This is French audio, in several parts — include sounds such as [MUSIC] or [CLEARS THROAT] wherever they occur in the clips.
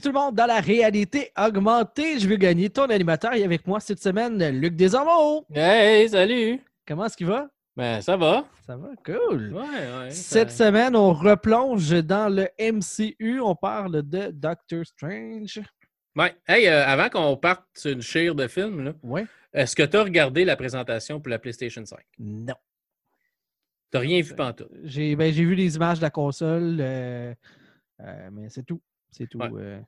Bienvenue tout le monde dans la réalité augmentée. Je veux gagner ton animateur et avec moi cette semaine, Luc Desormeaux. Hey, salut! Comment est-ce qu'il va? Ben, ça va. Ça va, cool. Ouais, ouais. Cette ça- semaine, on replonge dans le MCU. On parle de Doctor Strange. Ouais. Hey, euh, avant qu'on parte sur une chire de film, Ouais? est-ce que tu as regardé la présentation pour la PlayStation 5? Non. T'as rien vu pantoute? J'ai ben, j'ai vu les images de la console, euh, euh, mais c'est tout. C'est tout. Ouais. euh.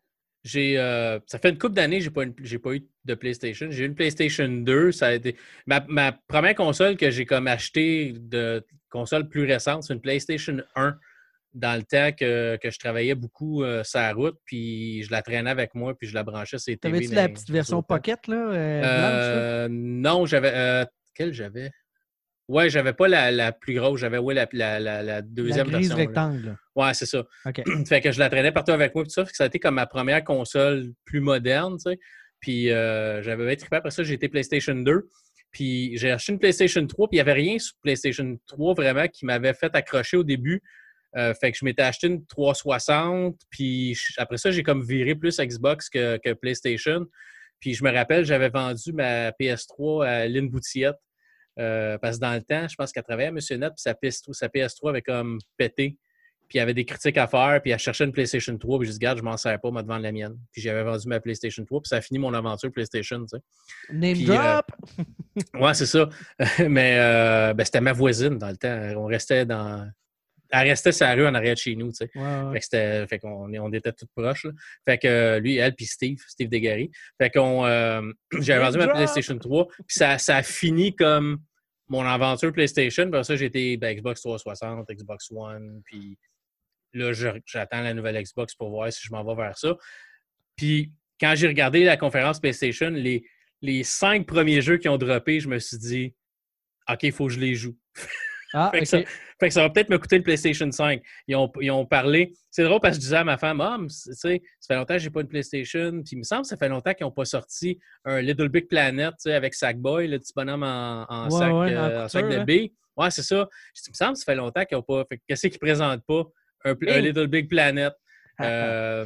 J'ai, euh, ça fait une couple d'années que j'ai pas, une- j'ai pas eu de PlayStation. J'ai eu une PlayStation 2. Ça a été ma, ma première console que j'ai comme acheté de console plus récente, c'est une PlayStation 1 dans le temps que, que je travaillais beaucoup euh, sur la route, puis je la traînais avec moi, puis je la branchais sur les TV. T'avais-tu la petite version Pocket, là? euh, blanche, là? Non, j'avais. euh, quelle j'avais? Ouais, j'avais pas la, la plus grosse, j'avais ouais, la, la, la, la La deuxième grise version. rectangle. là. Ouais, c'est ça. OK. [CLEARS THROAT] fait que je la traînais partout avec moi, tout ça. Fait que ça a été comme ma première console plus moderne, tu sais. Puis euh, j'avais bien trippé. Après ça, j'ai été PlayStation 2. Puis j'ai acheté une PlayStation 3, puis il n'y avait rien sur PlayStation 3 vraiment qui m'avait fait accrocher au début. Euh, fait que je m'étais acheté une 360, puis après ça, j'ai comme viré plus Xbox que, que PlayStation. Puis je me rappelle, j'avais vendu ma PS3 à Lynn Boutillette. Euh, parce que dans le temps, je pense qu'elle travaillait à Monsieur Net, puis sa PS3, sa PS3 avait comme pété. Puis il y avait des critiques à faire, puis elle cherchait une PlayStation 3, puis j'ai dit, garde, je m'en sers pas, moi, devant la mienne. Puis j'avais vendu ma PlayStation 3, puis ça a fini mon aventure PlayStation, tu sais. Name Puis, euh, drop! Ouais, c'est ça. [LAUGHS] Mais euh, ben, c'était ma voisine dans le temps. On restait dans. Elle restait sur la rue en arrière de chez nous, tu sais. Ouais, ouais. Fait qu'on on était toutes proches. là. Fait que euh, lui, elle, puis Steve, Steve Desgaris. Fait qu'on. euh, [CLEARS THROAT] J'avais vendu ma. PlayStation 3. Puis ça, ça a fini comme mon aventure PlayStation. Puis ça, été ben, Xbox 360, Xbox One. Puis là, j'attends la nouvelle Xbox pour voir si je m'en vais vers ça. Puis quand j'ai regardé la conférence PlayStation, les, les cinq premiers jeux qui ont droppé, je me suis dit, OK, il faut que je les joue. Ah, Fait que ça- Fait que ça va peut-être me coûter le PlayStation 5. Ils ont, ils ont parlé. C'est drôle parce que je disais à ma femme, ah, tu sais, ça fait longtemps que j'ai pas une PlayStation. Puis il me semble que ça fait longtemps qu'ils n'ont pas sorti un Little Big Planet, tu sais, avec Sackboy, le petit bonhomme en, en Ouais, sac, ouais, euh, en sac de là. billes. Ouais, c'est ça. Je dis, il me semble que ça fait longtemps qu'ils n'ont pas. Qu'est-ce qu'ils présentent pas? Un. Little Big Planet. Ah. Euh,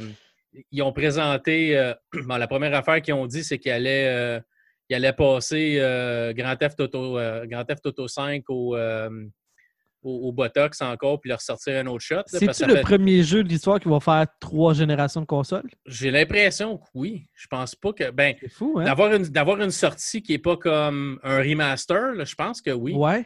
ils ont présenté. euh, [CLEARS THROAT] bon, la première affaire qu'ils ont dit, c'est qu'ils allaient, ils allaient passer euh, Grand, Theft Auto, euh, Grand Theft Auto 5 au, euh, au, au Botox encore, puis leur sortir un autre shot. C'est-tu le fait- premier jeu de l'histoire qui va faire trois générations de consoles? J'ai l'impression que oui. Je pense pas que. Ben, C'est fou, hein? d'avoir une, d'avoir une sortie qui n'est pas comme un remaster, là, je pense que oui. Ouais.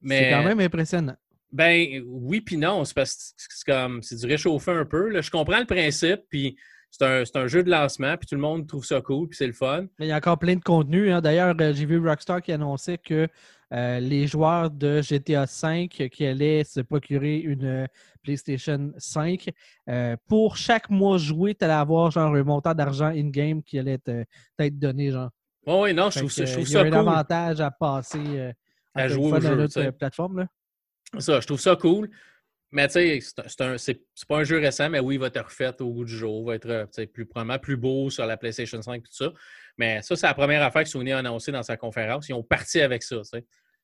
mais C'est quand même impressionnant. Ben oui, puis non. C'est parce que c'est comme c'est du réchauffé un peu. là. Je comprends le principe, puis c'est un, un jeu de lancement, puis tout le monde trouve ça cool, puis c'est le fun. Mais il y a encore plein de contenu. hein. D'ailleurs, euh, j'ai vu Rockstar qui annonçait que euh, les joueurs de GTA V qui allaient se procurer une euh, PlayStation 5, euh, pour chaque mois joué, tu allais avoir genre un montant d'argent in-game qui allait t'être donné. Genre. Oui, oui, non, je trouve ça, je trouve il y a ça un cool. avantage à passer euh, À jouer au jeu, euh, plateforme. Là. Ça, je trouve ça cool. Mais tu sais, c'est pas un jeu récent, mais oui, il va être refait au bout du jour. Il va être euh, plus, probablement plus beau sur la PlayStation 5 et tout ça. Mais ça, c'est la première affaire que Sony a annoncée dans sa conférence. Ils ont parti avec ça.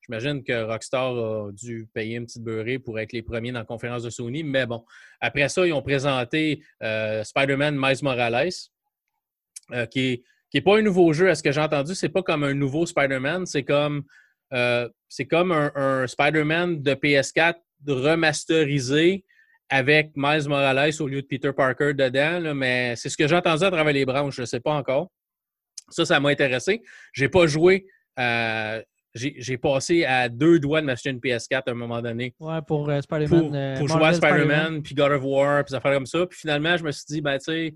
J'imagine que Rockstar a dû payer une petite beurrée pour être les premiers dans la conférence de Sony. Mais bon, après ça, ils ont présenté euh, Spider-Man Miles Morales, euh, qui n'est qui est pas un nouveau jeu. À ce que j'ai entendu, c'est pas comme un nouveau Spider-Man. C'est comme, c'est comme un Spider-Man de PS4 remasterisé avec Miles Morales au lieu de Peter Parker dedans. là, mais c'est ce que j'ai entendu à travers les branches. Je ne sais pas encore. Ça, ça m'a intéressé. J'ai pas joué. euh, j'ai passé à deux doigts de m'acheter une PS4 à un moment donné Ouais, pour euh, Spider-Man. pour, euh, pour jouer à Spider-Man, puis God of War, puis des affaires comme ça. Puis finalement, je me suis dit, ben, tu sais,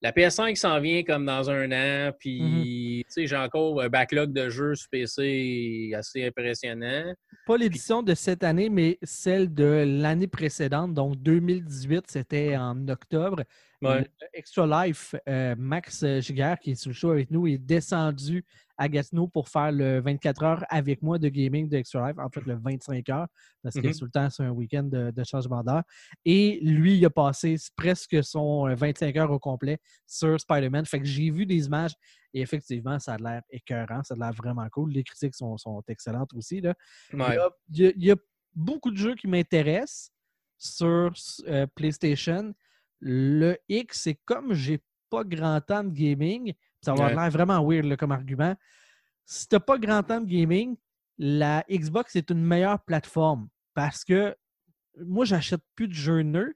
la PS5 s'en vient comme dans un an, puis, tu sais, j'ai encore un backlog de jeux sur PC assez impressionnant. Pas l'édition de cette année, mais celle de l'année précédente, donc 2018, c'était en octobre. Ouais. Extra Life, euh, Max Giguère, qui est sur le show avec nous, est descendu à Gatineau pour faire le 24 heures avec moi de gaming de Extra Life, en fait le 25 heures, parce que tout le temps, c'est un week-end de, de changement d'heure. Et lui, il a passé presque son euh, 25 heures au complet sur Spider-Man. Fait que j'ai vu des images et effectivement, ça a l'air écœurant, ça a l'air vraiment cool. Les critiques sont, sont excellentes aussi. Là. Il, y Ouais. a, il y a- il y a beaucoup de jeux qui m'intéressent sur euh, PlayStation. le X, c'est comme j'ai pas grand temps de gaming, ça va avoir l'air vraiment weird comme argument. Si tu n'as pas grand temps de gaming, la Xbox est une meilleure plateforme parce que moi, j'achète plus de jeux neufs.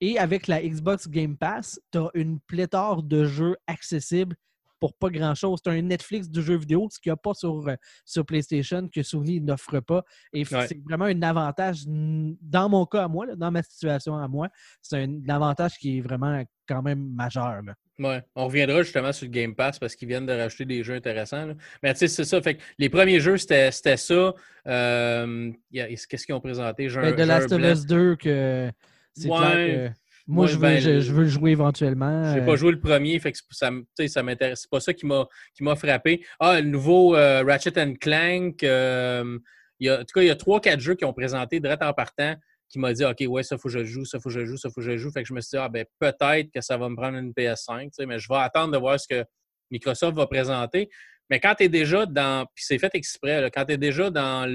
Et avec la Xbox Game Pass, tu as une pléthore de jeux accessibles pour pas grand-chose. Tu as un Netflix de jeux vidéo, ce qu'il n'y a pas sur, euh, sur PlayStation, que Sony n'offre pas. Et c'est vraiment un avantage, dans mon cas à moi, dans ma situation à moi, c'est un, avantage qui est vraiment quand même majeur. Ouais, on reviendra justement sur le Game Pass parce qu'ils viennent de rajouter des jeux intéressants. Mais tu sais, c'est ça. Fait les premiers jeux, c'était ça. Euh, qu'est-ce qu'ils ont présenté? De ben, Last of Us 2 que c'est clair que moi, je, veux, ben, je, veux, le jouer éventuellement. Je n'ai pas euh. joué le premier, fait que ça, ça m'intéresse. C'est pas ça qui m'a frappé. Ah, le nouveau euh, Ratchet Clank. Euh, il y a, en tout cas, il y a 3-4 jeux qui ont présenté direct en partant qui m'a dit OK, ouais, ça faut que je joue, ça faut que je joue, ça faut que je joue. Fait que je me suis dit, ah ben peut-être que ça va me prendre une PS5, mais je vais attendre de voir ce que Microsoft va présenter. Mais quand tu es déjà dans. Puis c'est fait exprès, quand tu es déjà dans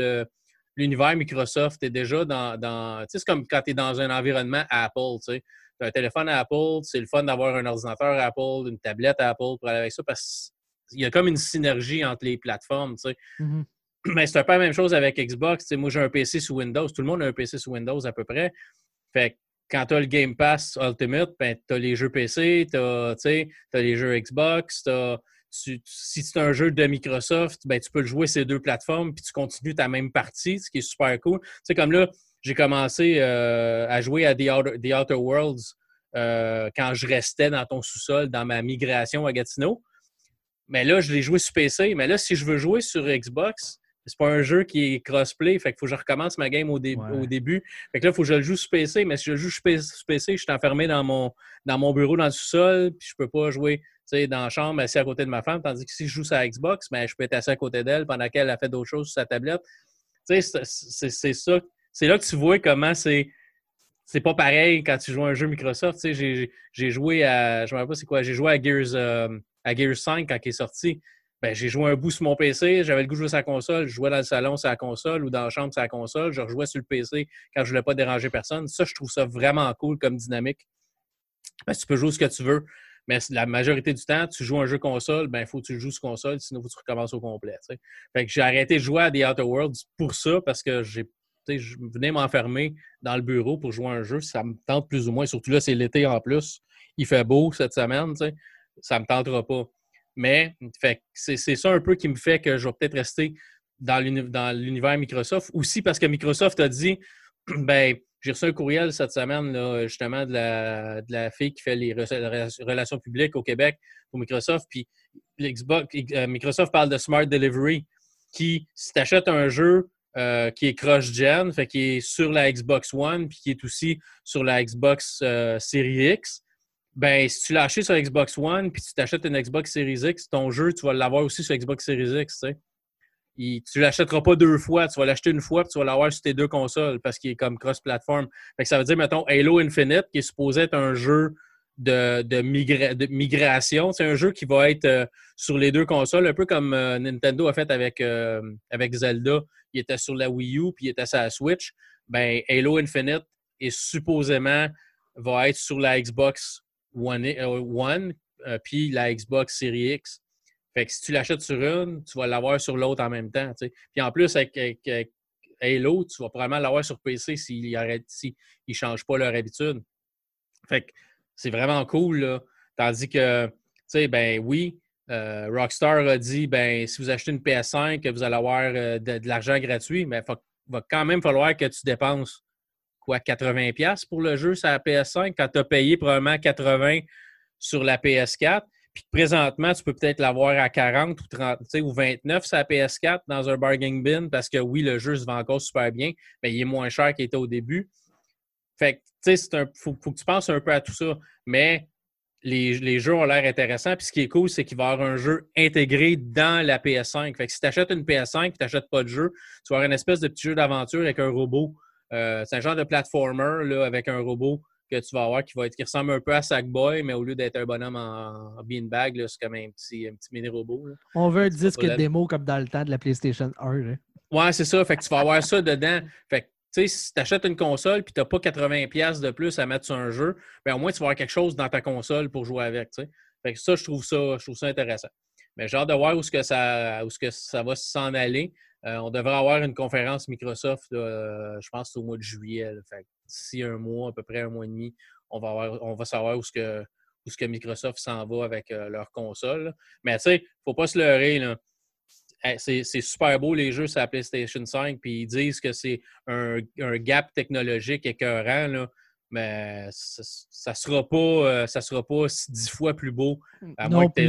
l'univers Microsoft, tu es déjà dans. tu sais, c'est comme quand tu es dans un environnement Apple, tu sais un téléphone à Apple, c'est le fun d'avoir un ordinateur à Apple, une tablette à Apple pour aller avec ça parce qu'il y a comme une synergie entre les plateformes. Tu sais. Mais [CLEARS THROAT] c'est un peu la même chose avec Xbox. Tu moi, j'ai un PC sous Windows. Tout le monde a un PC sous Windows à peu près. Fait que quand tu as le Game Pass Ultimate, ben, tu as les jeux PC, tu as, les jeux Xbox, si c'est un jeu de Microsoft, ben, tu peux le jouer ces deux plateformes, puis tu continues ta même partie, ce qui est super cool. Tu comme là, j'ai commencé euh, à jouer à The Outer, Worlds euh, quand je restais dans ton sous-sol dans ma migration à Gatineau. Mais là, je l'ai joué sur PC. Mais là, si je veux jouer sur Xbox, c'est pas un jeu qui est crossplay. Fait qu'il faut que je recommence ma game au, au, début. Fait que là, il faut que je le joue sur PC. Mais si je le joue sur PC, je suis enfermé dans mon, dans mon bureau dans le sous-sol. Puis je peux pas jouer dans la chambre assis à côté de ma femme. Tandis que si je joue sur Xbox, ben, je peux être assis à côté d'elle pendant qu'elle a fait d'autres choses sur sa tablette. C'est ça c'est là que tu vois comment c'est. C'est pas pareil quand tu joues à un jeu Microsoft. j'ai joué à. Je me rappelle pas c'est quoi. J'ai joué à Gears, euh, à Gears 5 quand il est sorti. Ben, j'ai joué un bout sur mon PC, j'avais le goût de jouer sur la console, je jouais dans le salon sur la console ou dans la chambre sur la console, je rejouais sur le PC quand je voulais pas déranger personne. Ça, je trouve ça vraiment cool comme dynamique. Ben, tu peux jouer ce que tu veux, mais la majorité du temps, tu joues un jeu console, ben il faut que tu le joues sur console, sinon tu recommences au complet. Fait que j'ai arrêté de jouer à The Outer Worlds pour ça, parce que je venais m'enfermer dans le bureau pour jouer un jeu, ça me tente plus ou moins. Surtout là, c'est l'été en plus. Il fait beau cette semaine, ça ne me tentera pas. Mais c'est ça un peu qui me fait que je vais peut-être rester dans l'univers Microsoft. Aussi parce que Microsoft a dit [CLEARS THROAT] ben, j'ai reçu un courriel cette semaine, justement, de la, fille qui fait les relations publiques au Québec pour Microsoft. Puis euh, Microsoft parle de Smart Delivery, qui, si tu achètes un jeu euh, qui est cross-gen, qui est sur la Xbox One, puis qui est aussi sur la Xbox euh, Series X. Ben, si tu acheté sur Xbox One, puis tu t'achètes une Xbox Series X, ton jeu, tu vas l'avoir aussi sur Xbox Series X, tu sais. tu ne l'achèteras pas deux fois, tu vas l'acheter une fois, puis tu vas l'avoir sur tes deux consoles, parce qu'il est comme cross-platform. ça veut dire, mettons, Halo Infinite, qui est supposé être un jeu de, de, migration. C'est un jeu qui va être euh, sur les deux consoles, un peu comme Nintendo a fait avec, avec Zelda il était sur la Wii U, puis il était sur la Switch, ben Halo Infinite est supposément va être sur la Xbox One, euh, euh, puis la Xbox Series X. Fait que si tu l'achètes sur une, tu vas l'avoir sur l'autre en même temps. Puis en plus, avec, Halo, tu vas probablement l'avoir sur PC s'ils ne changent pas leur habitude. Fait que c'est vraiment cool. Là. Tandis que, ben oui, euh, Rockstar a dit ben, si vous achetez une PS5, vous allez avoir euh, de, l'argent gratuit, mais il va quand même falloir que tu dépenses quoi, 80$ pour le jeu sur la PS5 quand tu as payé probablement 80$ sur la PS4. Puis présentement, tu peux peut-être l'avoir à 40 ou 30 ou 29 sur la PS4 dans un bargain bin parce que oui, le jeu se vend encore super bien, mais il est moins cher qu'il était au début. Fait que, tu sais, il faut, faut, que tu penses un peu à tout ça. Mais les, jeux ont l'air intéressants. Puis ce qui est cool, c'est qu'il va y avoir un jeu intégré dans la PS5. Fait que si tu achètes une PS5 et tu n'achètes pas de jeu, tu vas avoir une espèce de petit jeu d'aventure avec un robot. Euh, c'est un genre de platformer là, avec un robot que tu vas avoir qui va être qui ressemble un peu à Sackboy, mais au lieu d'être un bonhomme en, beanbag, c'est comme un petit, un petit mini-robot. On veut un disque démo comme dans le temps de la PlayStation 1. Ouais, c'est ça. Fait que tu vas avoir ça dedans. Fait sais, si tu achètes une console et tu n'as pas 80$ de plus à mettre sur un jeu, bien, au moins tu vas avoir quelque chose dans ta console pour jouer avec. Fait que ça, je trouve ça, je trouve ça intéressant. Mais j'ai hâte de voir où, ce que, ça, où ce que ça va s'en aller. Euh, on devrait avoir une conférence Microsoft, je pense, au mois de juillet. d'ici un mois, à peu près un mois et demi, on va, avoir, on va savoir où ce que, où ce que Microsoft s'en va avec euh, leur console. Mais tu sais, il ne faut pas se leurrer. Là c'est super beau les jeux sur la PlayStation 5, puis ils disent que c'est un, gap technologique écœurant, là, mais ça ne sera pas euh, ça sera pas dix fois plus beau. À moins que,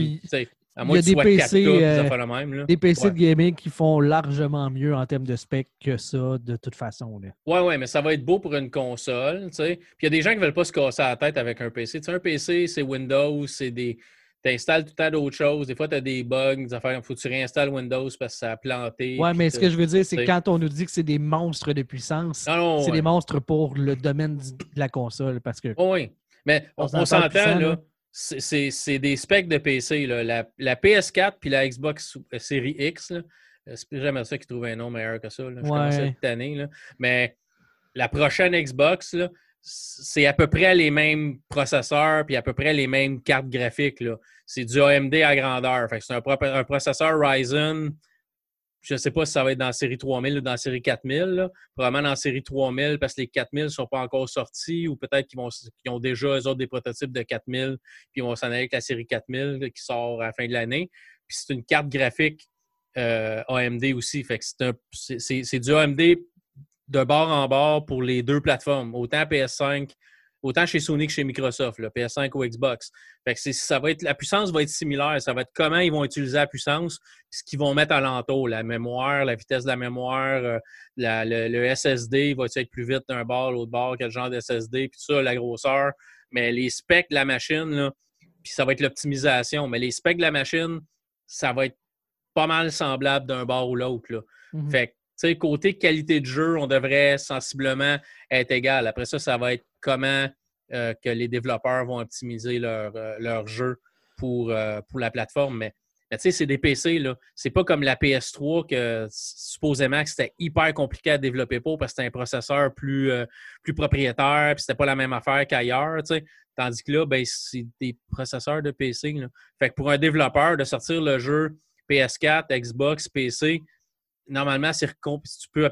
à moins que tu sois PC, 4K, euh, même, des PC de gaming qui font largement mieux en termes de spec que ça, de toute façon. Oui, oui, mais ça va être beau pour une console. Puis il y a des gens qui ne veulent pas se casser la tête avec un PC. un PC, c'est Windows, c'est des tu installes tout le temps d'autres choses. Des fois, tu as des bugs, des affaires. Il faut que tu réinstalles Windows parce que ça a planté. Oui, mais ce que je veux dire, c'est quand on nous dit que c'est des monstres de puissance, c'est des monstres pour le domaine de la console. Parce que oui, mais on, s'entend, là. C'est des specs de PC. Là. La, PS4 puis la Xbox Series X, c'est jamais ça qui trouve un nom meilleur que ça. Là. Je commence cette année. Là. Mais la prochaine Xbox, c'est à peu près les mêmes processeurs puis à peu près les mêmes cartes graphiques. C'est du AMD à grandeur. c'est un, processeur Ryzen. Je ne sais pas si ça va être dans la série 3000 ou dans la série 4000. Probablement dans la série 3000 parce que les 4000 ne sont pas encore sortis ou peut-être qu'ils, ont déjà eux autres des prototypes de 4000 puis ils vont s'en aller avec la série 4000 qui sort à la fin de l'année. Puis c'est une carte graphique euh, AMD aussi. C'est du AMD de bord en bord pour les deux plateformes, autant PS5, autant chez Sony que chez Microsoft, le PS5 ou Xbox. Fait que ça va être, la puissance va être similaire. Ça va être comment ils vont utiliser la puissance, ce qu'ils vont mettre alentour, la mémoire, la vitesse de la mémoire, euh, le, SSD, va être plus vite d'un bord, l'autre bord, quel genre de SSD, puis ça, la grosseur. Mais les specs de la machine, là, puis ça va être l'optimisation. Mais les specs de la machine, ça va être pas mal semblable d'un bord ou l'autre. Mm-hmm. Fait côté qualité de jeu, on devrait sensiblement être égal. Après ça, ça va être comment euh, que les développeurs vont optimiser leur, euh, jeu pour, euh, pour la plateforme. Mais, tu sais, c'est des PC, là. C'est pas comme la PS3 que supposément c'était hyper compliqué à développer pour parce que c'était un processeur plus, plus propriétaire, puis c'était pas la même affaire qu'ailleurs, Tandis que là, ben, c'est des processeurs de PC. Fait que pour un développeur, de sortir le jeu PS4, Xbox, PC, normalement, c'est tu peux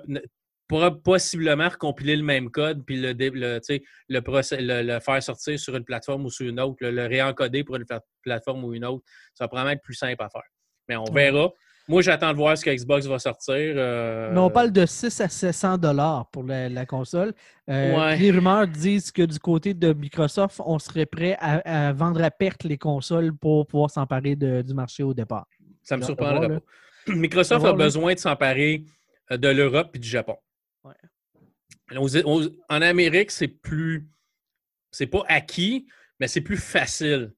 possiblement recompiler le même code puis le, le, le, faire sortir sur une plateforme ou sur une autre, le, réencoder pour une plateforme ou une autre. Ça va probablement être plus simple à faire. Mais on verra. Moi, j'attends de voir ce que Xbox va sortir. Euh, Mais on parle de 6 à 700 dollars pour la, console. Euh, les rumeurs disent que du côté de Microsoft, on serait prêt à, vendre à perte les consoles pour pouvoir s'emparer du marché au départ. Ça me surprendrait pas. [CLEARS THROAT] Microsoft a besoin de s'emparer euh, de l'Europe et du Japon. en Amérique, c'est plus. C'est pas acquis, mais c'est plus facile.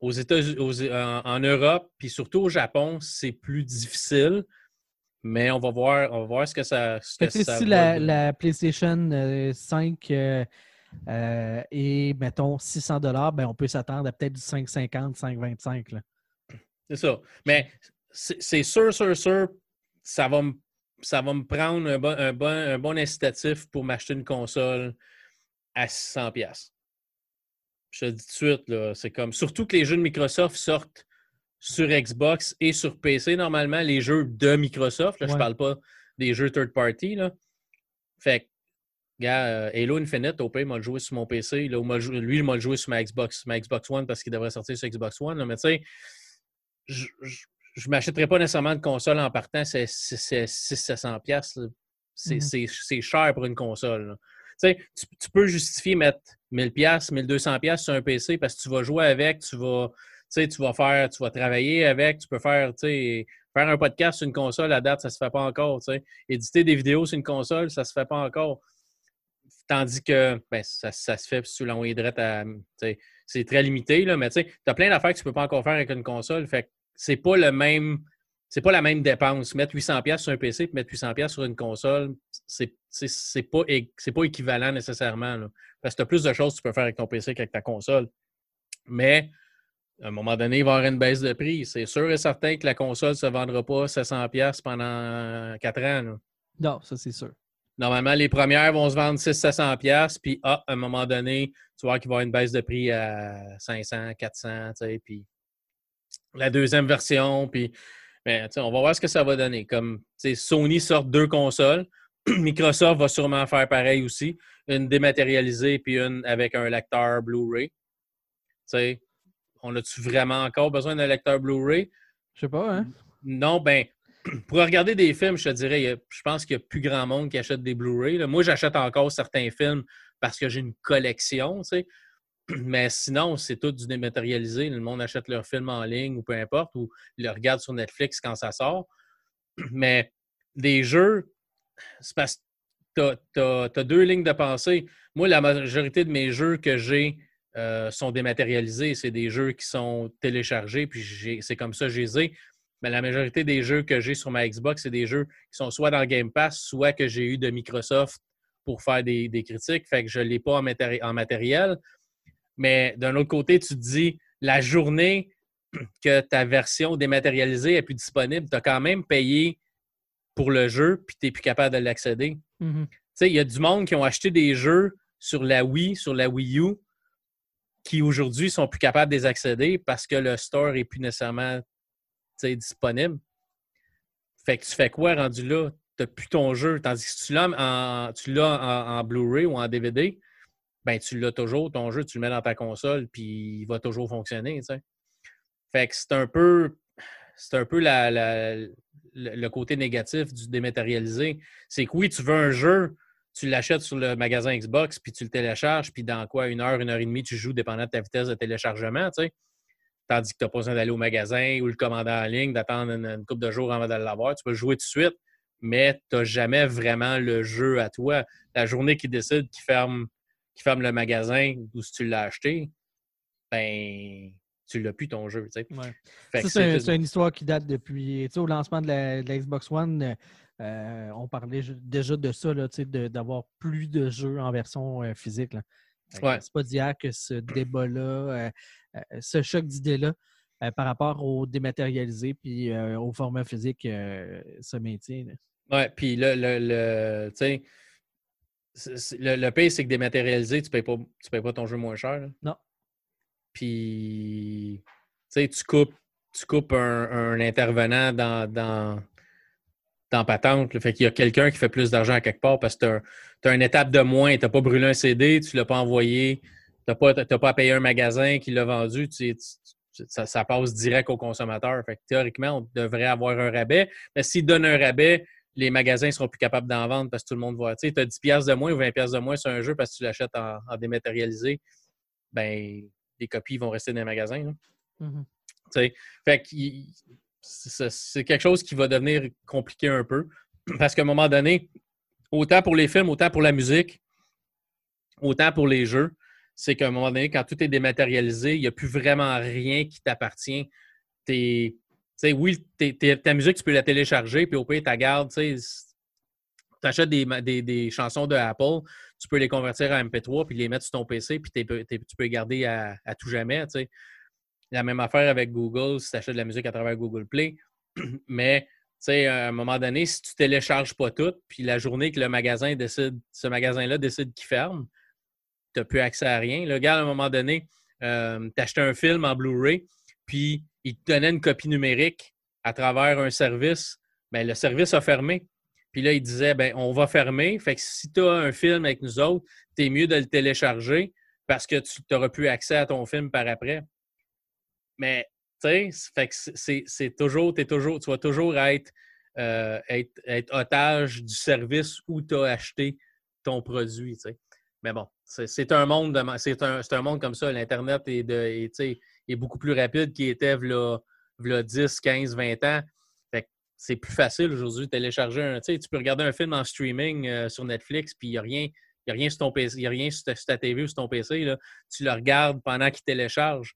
Aux États en, Europe, puis surtout au Japon, c'est plus difficile. Mais on va voir, on va voir ce que ça. Ce si la, PlayStation 5 euh, euh, est, mettons, 600 ben, on peut s'attendre à peut-être du 550, 525. C'est ça. Mais c'est sûr, sûr, sûr, ça va me, ça va me prendre un bon, un bon, un bon incitatif pour m'acheter une console à 600$. Je te dis tout de suite, c'est comme. Surtout que les jeux de Microsoft sortent sur Xbox et sur PC, normalement, les jeux de Microsoft. Je ne parle pas des jeux third party. Là. Fait que, gars, euh, Halo Infinite, au pire, m'a joué sur mon PC. Là, lui, il m'a joué sur ma Xbox, ma Xbox One parce qu'il devrait sortir sur Xbox One. Là. Mais tu sais, je ne m'achèterais pas nécessairement de console en partant, c'est 600-700$. Mm-hmm. C'est cher pour une console. Tu, tu, peux justifier mettre 1000$, 1200$ sur un PC parce que tu vas jouer avec, tu vas, tu vas faire, tu vas travailler avec, tu peux faire, faire un podcast sur une console à date, ça ne se fait pas encore. Éditer des vidéos sur une console, ça ne se fait pas encore. Tandis que ben, ça, se fait sur l'envoyer direct à. C'est très limité, là, mais tu as plein d'affaires que tu ne peux pas encore faire avec une console. Fait c'est pas le même. C'est pas la même dépense. Mettre 800$ sur un PC et mettre 800$ sur une console, c'est pas, pas équivalent nécessairement. Parce que tu as plus de choses que tu peux faire avec ton PC qu'avec ta console. Mais à un moment donné, il va y avoir une baisse de prix. C'est sûr et certain que la console ne se vendra pas 700$ pendant 4 ans. Non, ça c'est sûr. Normalement, les premières vont se vendre 600-700$, puis ah, à un moment donné, tu vois qu'il va y avoir une baisse de prix à 500, 400, tu sais, puis la deuxième version, puis ben, on va voir ce que ça va donner. Comme Sony sort deux consoles, [CLEARS THROAT] Microsoft va sûrement faire pareil aussi, une dématérialisée puis une avec un lecteur Blu-ray. On a-tu vraiment encore besoin d'un lecteur Blu-ray? Je sais pas, hein? Non, ben, [CLEARS THROAT] pour regarder des films, je te dirais, je pense qu'il y a plus grand monde qui achète des Blu-ray. Moi, j'achète encore certains films parce que j'ai une collection, tu sais. Mais sinon, c'est tout du dématérialisé. Le monde achète leurs films en ligne ou peu importe, ou le regarde sur Netflix quand ça sort. Mais des jeux, c'est parce que tu as, deux lignes de pensée. Moi, la majorité de mes jeux que j'ai euh, sont dématérialisés. C'est des jeux qui sont téléchargés, puis c'est comme ça que je les ai. Mais la majorité des jeux que j'ai sur ma Xbox, c'est des jeux qui sont soit dans le Game Pass, soit que j'ai eu de Microsoft pour faire des, critiques. Fait que je ne l'ai pas en, matériel. Mais d'un autre côté, tu te dis, la journée [CLEARS THROAT] que ta version dématérialisée est plus disponible, tu as quand même payé pour le jeu, puis tu n'es plus capable de l'accéder. Mm-hmm. Tu sais, il y a du monde qui ont acheté des jeux sur la Wii, sur la Wii U, qui aujourd'hui sont plus capables de les accéder parce que le store n'est plus nécessairement disponible. Fait que tu fais quoi rendu là? Tu n'as plus ton jeu. Tandis que si tu l'as en, tu en, en Blu-ray ou en DVD, ben tu l'as toujours, ton jeu, tu le mets dans ta console, puis il va toujours fonctionner. Fait que c'est un peu. C'est un peu le côté négatif du dématérialisé. C'est que oui, tu veux un jeu, tu l'achètes sur le magasin Xbox, puis tu le télécharges, puis dans quoi, une heure, une heure et demie, tu joues dépendant de ta vitesse de téléchargement, tu sais. Tandis que tu n'as pas besoin d'aller au magasin ou le commander en ligne, d'attendre une, couple de jours avant de l'avoir. Tu peux jouer tout de suite, mais tu n'as jamais vraiment le jeu à toi. La journée qui décide qui ferme, qui ferme le magasin ou si tu l'as acheté, ben tu l'as plus ton jeu. c'est, une histoire qui date depuis au lancement de la, Xbox One. Euh, on parlait déjà de ça, d'avoir plus de jeux en version euh, physique. C'est pas d'hier que ce débat-là, euh, ce choc d'idées-là, par rapport au dématérialisé puis au format physique se maintient. Oui, puis le, le, le, le, le c'est que dématérialisé, tu ne payes, pas, payes pas ton jeu moins cher. Non. Puis, tu coupes, tu coupes un, intervenant dans, dans, dans Patente. Fait qu'il y a quelqu'un qui fait plus d'argent à quelque part parce que tu as, une étape de moins. Tu n'as pas brûlé un CD, tu ne l'as pas envoyé, tu n'as pas, pas à payer un magasin qui l'a vendu. ça, passe direct au consommateur. Fait que théoriquement, on devrait avoir un rabais. Mais s'il donne un rabais, les magasins ne seront plus capables d'en vendre parce que tout le monde va. Tu sais, as 10 de moins ou 20 de moins sur un jeu parce que tu l'achètes en, dématérialisé. Ben, les copies vont rester dans les magasins. Mm-hmm. Fait que c'est quelque chose qui va devenir compliqué un peu. [CLEARS THROAT] Parce qu'à un moment donné, autant pour les films, autant pour la musique, autant pour les jeux, c'est qu'à un moment donné, quand tout est dématérialisé, il n'y a plus vraiment rien qui t'appartient. Oui, ta musique, tu peux la télécharger, puis au pire, tu gardes. Tu achètes des, chansons de Apple, tu peux les convertir en MP3 puis les mettre sur ton PC, puis tu peux les garder à, tout jamais. La même affaire avec Google si tu achètes de la musique à travers Google Play. [CLEARS THROAT] Mais à un moment donné, si tu télécharges pas tout, puis la journée que le magasin décide, ce magasin-là décide qu'il ferme, tu n'as plus accès à rien. Le gars, à un moment donné, euh, tu un film en Blu-ray, puis il te donnait une copie numérique à travers un service. Bien, le service a fermé. Puis là, il disait, ben, on va fermer. Fait que si tu as un film avec nous autres, tu es mieux de le télécharger parce que tu n'auras plus accès à ton film par après. Mais, tu sais, c'est toujours, toujours, tu vas toujours être, euh, être, être, otage du service où tu as acheté ton produit, tu sais. Mais bon, c'est un monde c'est un, un, monde comme ça. L'Internet est, de, est, beaucoup plus rapide qu'il était y a 10, 15, 20 ans c'est plus facile aujourd'hui de télécharger un. Tu peux regarder un film en streaming euh, sur Netflix, puis il n'y a rien. A rien sur ton PC, il a rien sur ta, TV ou sur ton PC. Là. Tu le regardes pendant qu'il télécharge.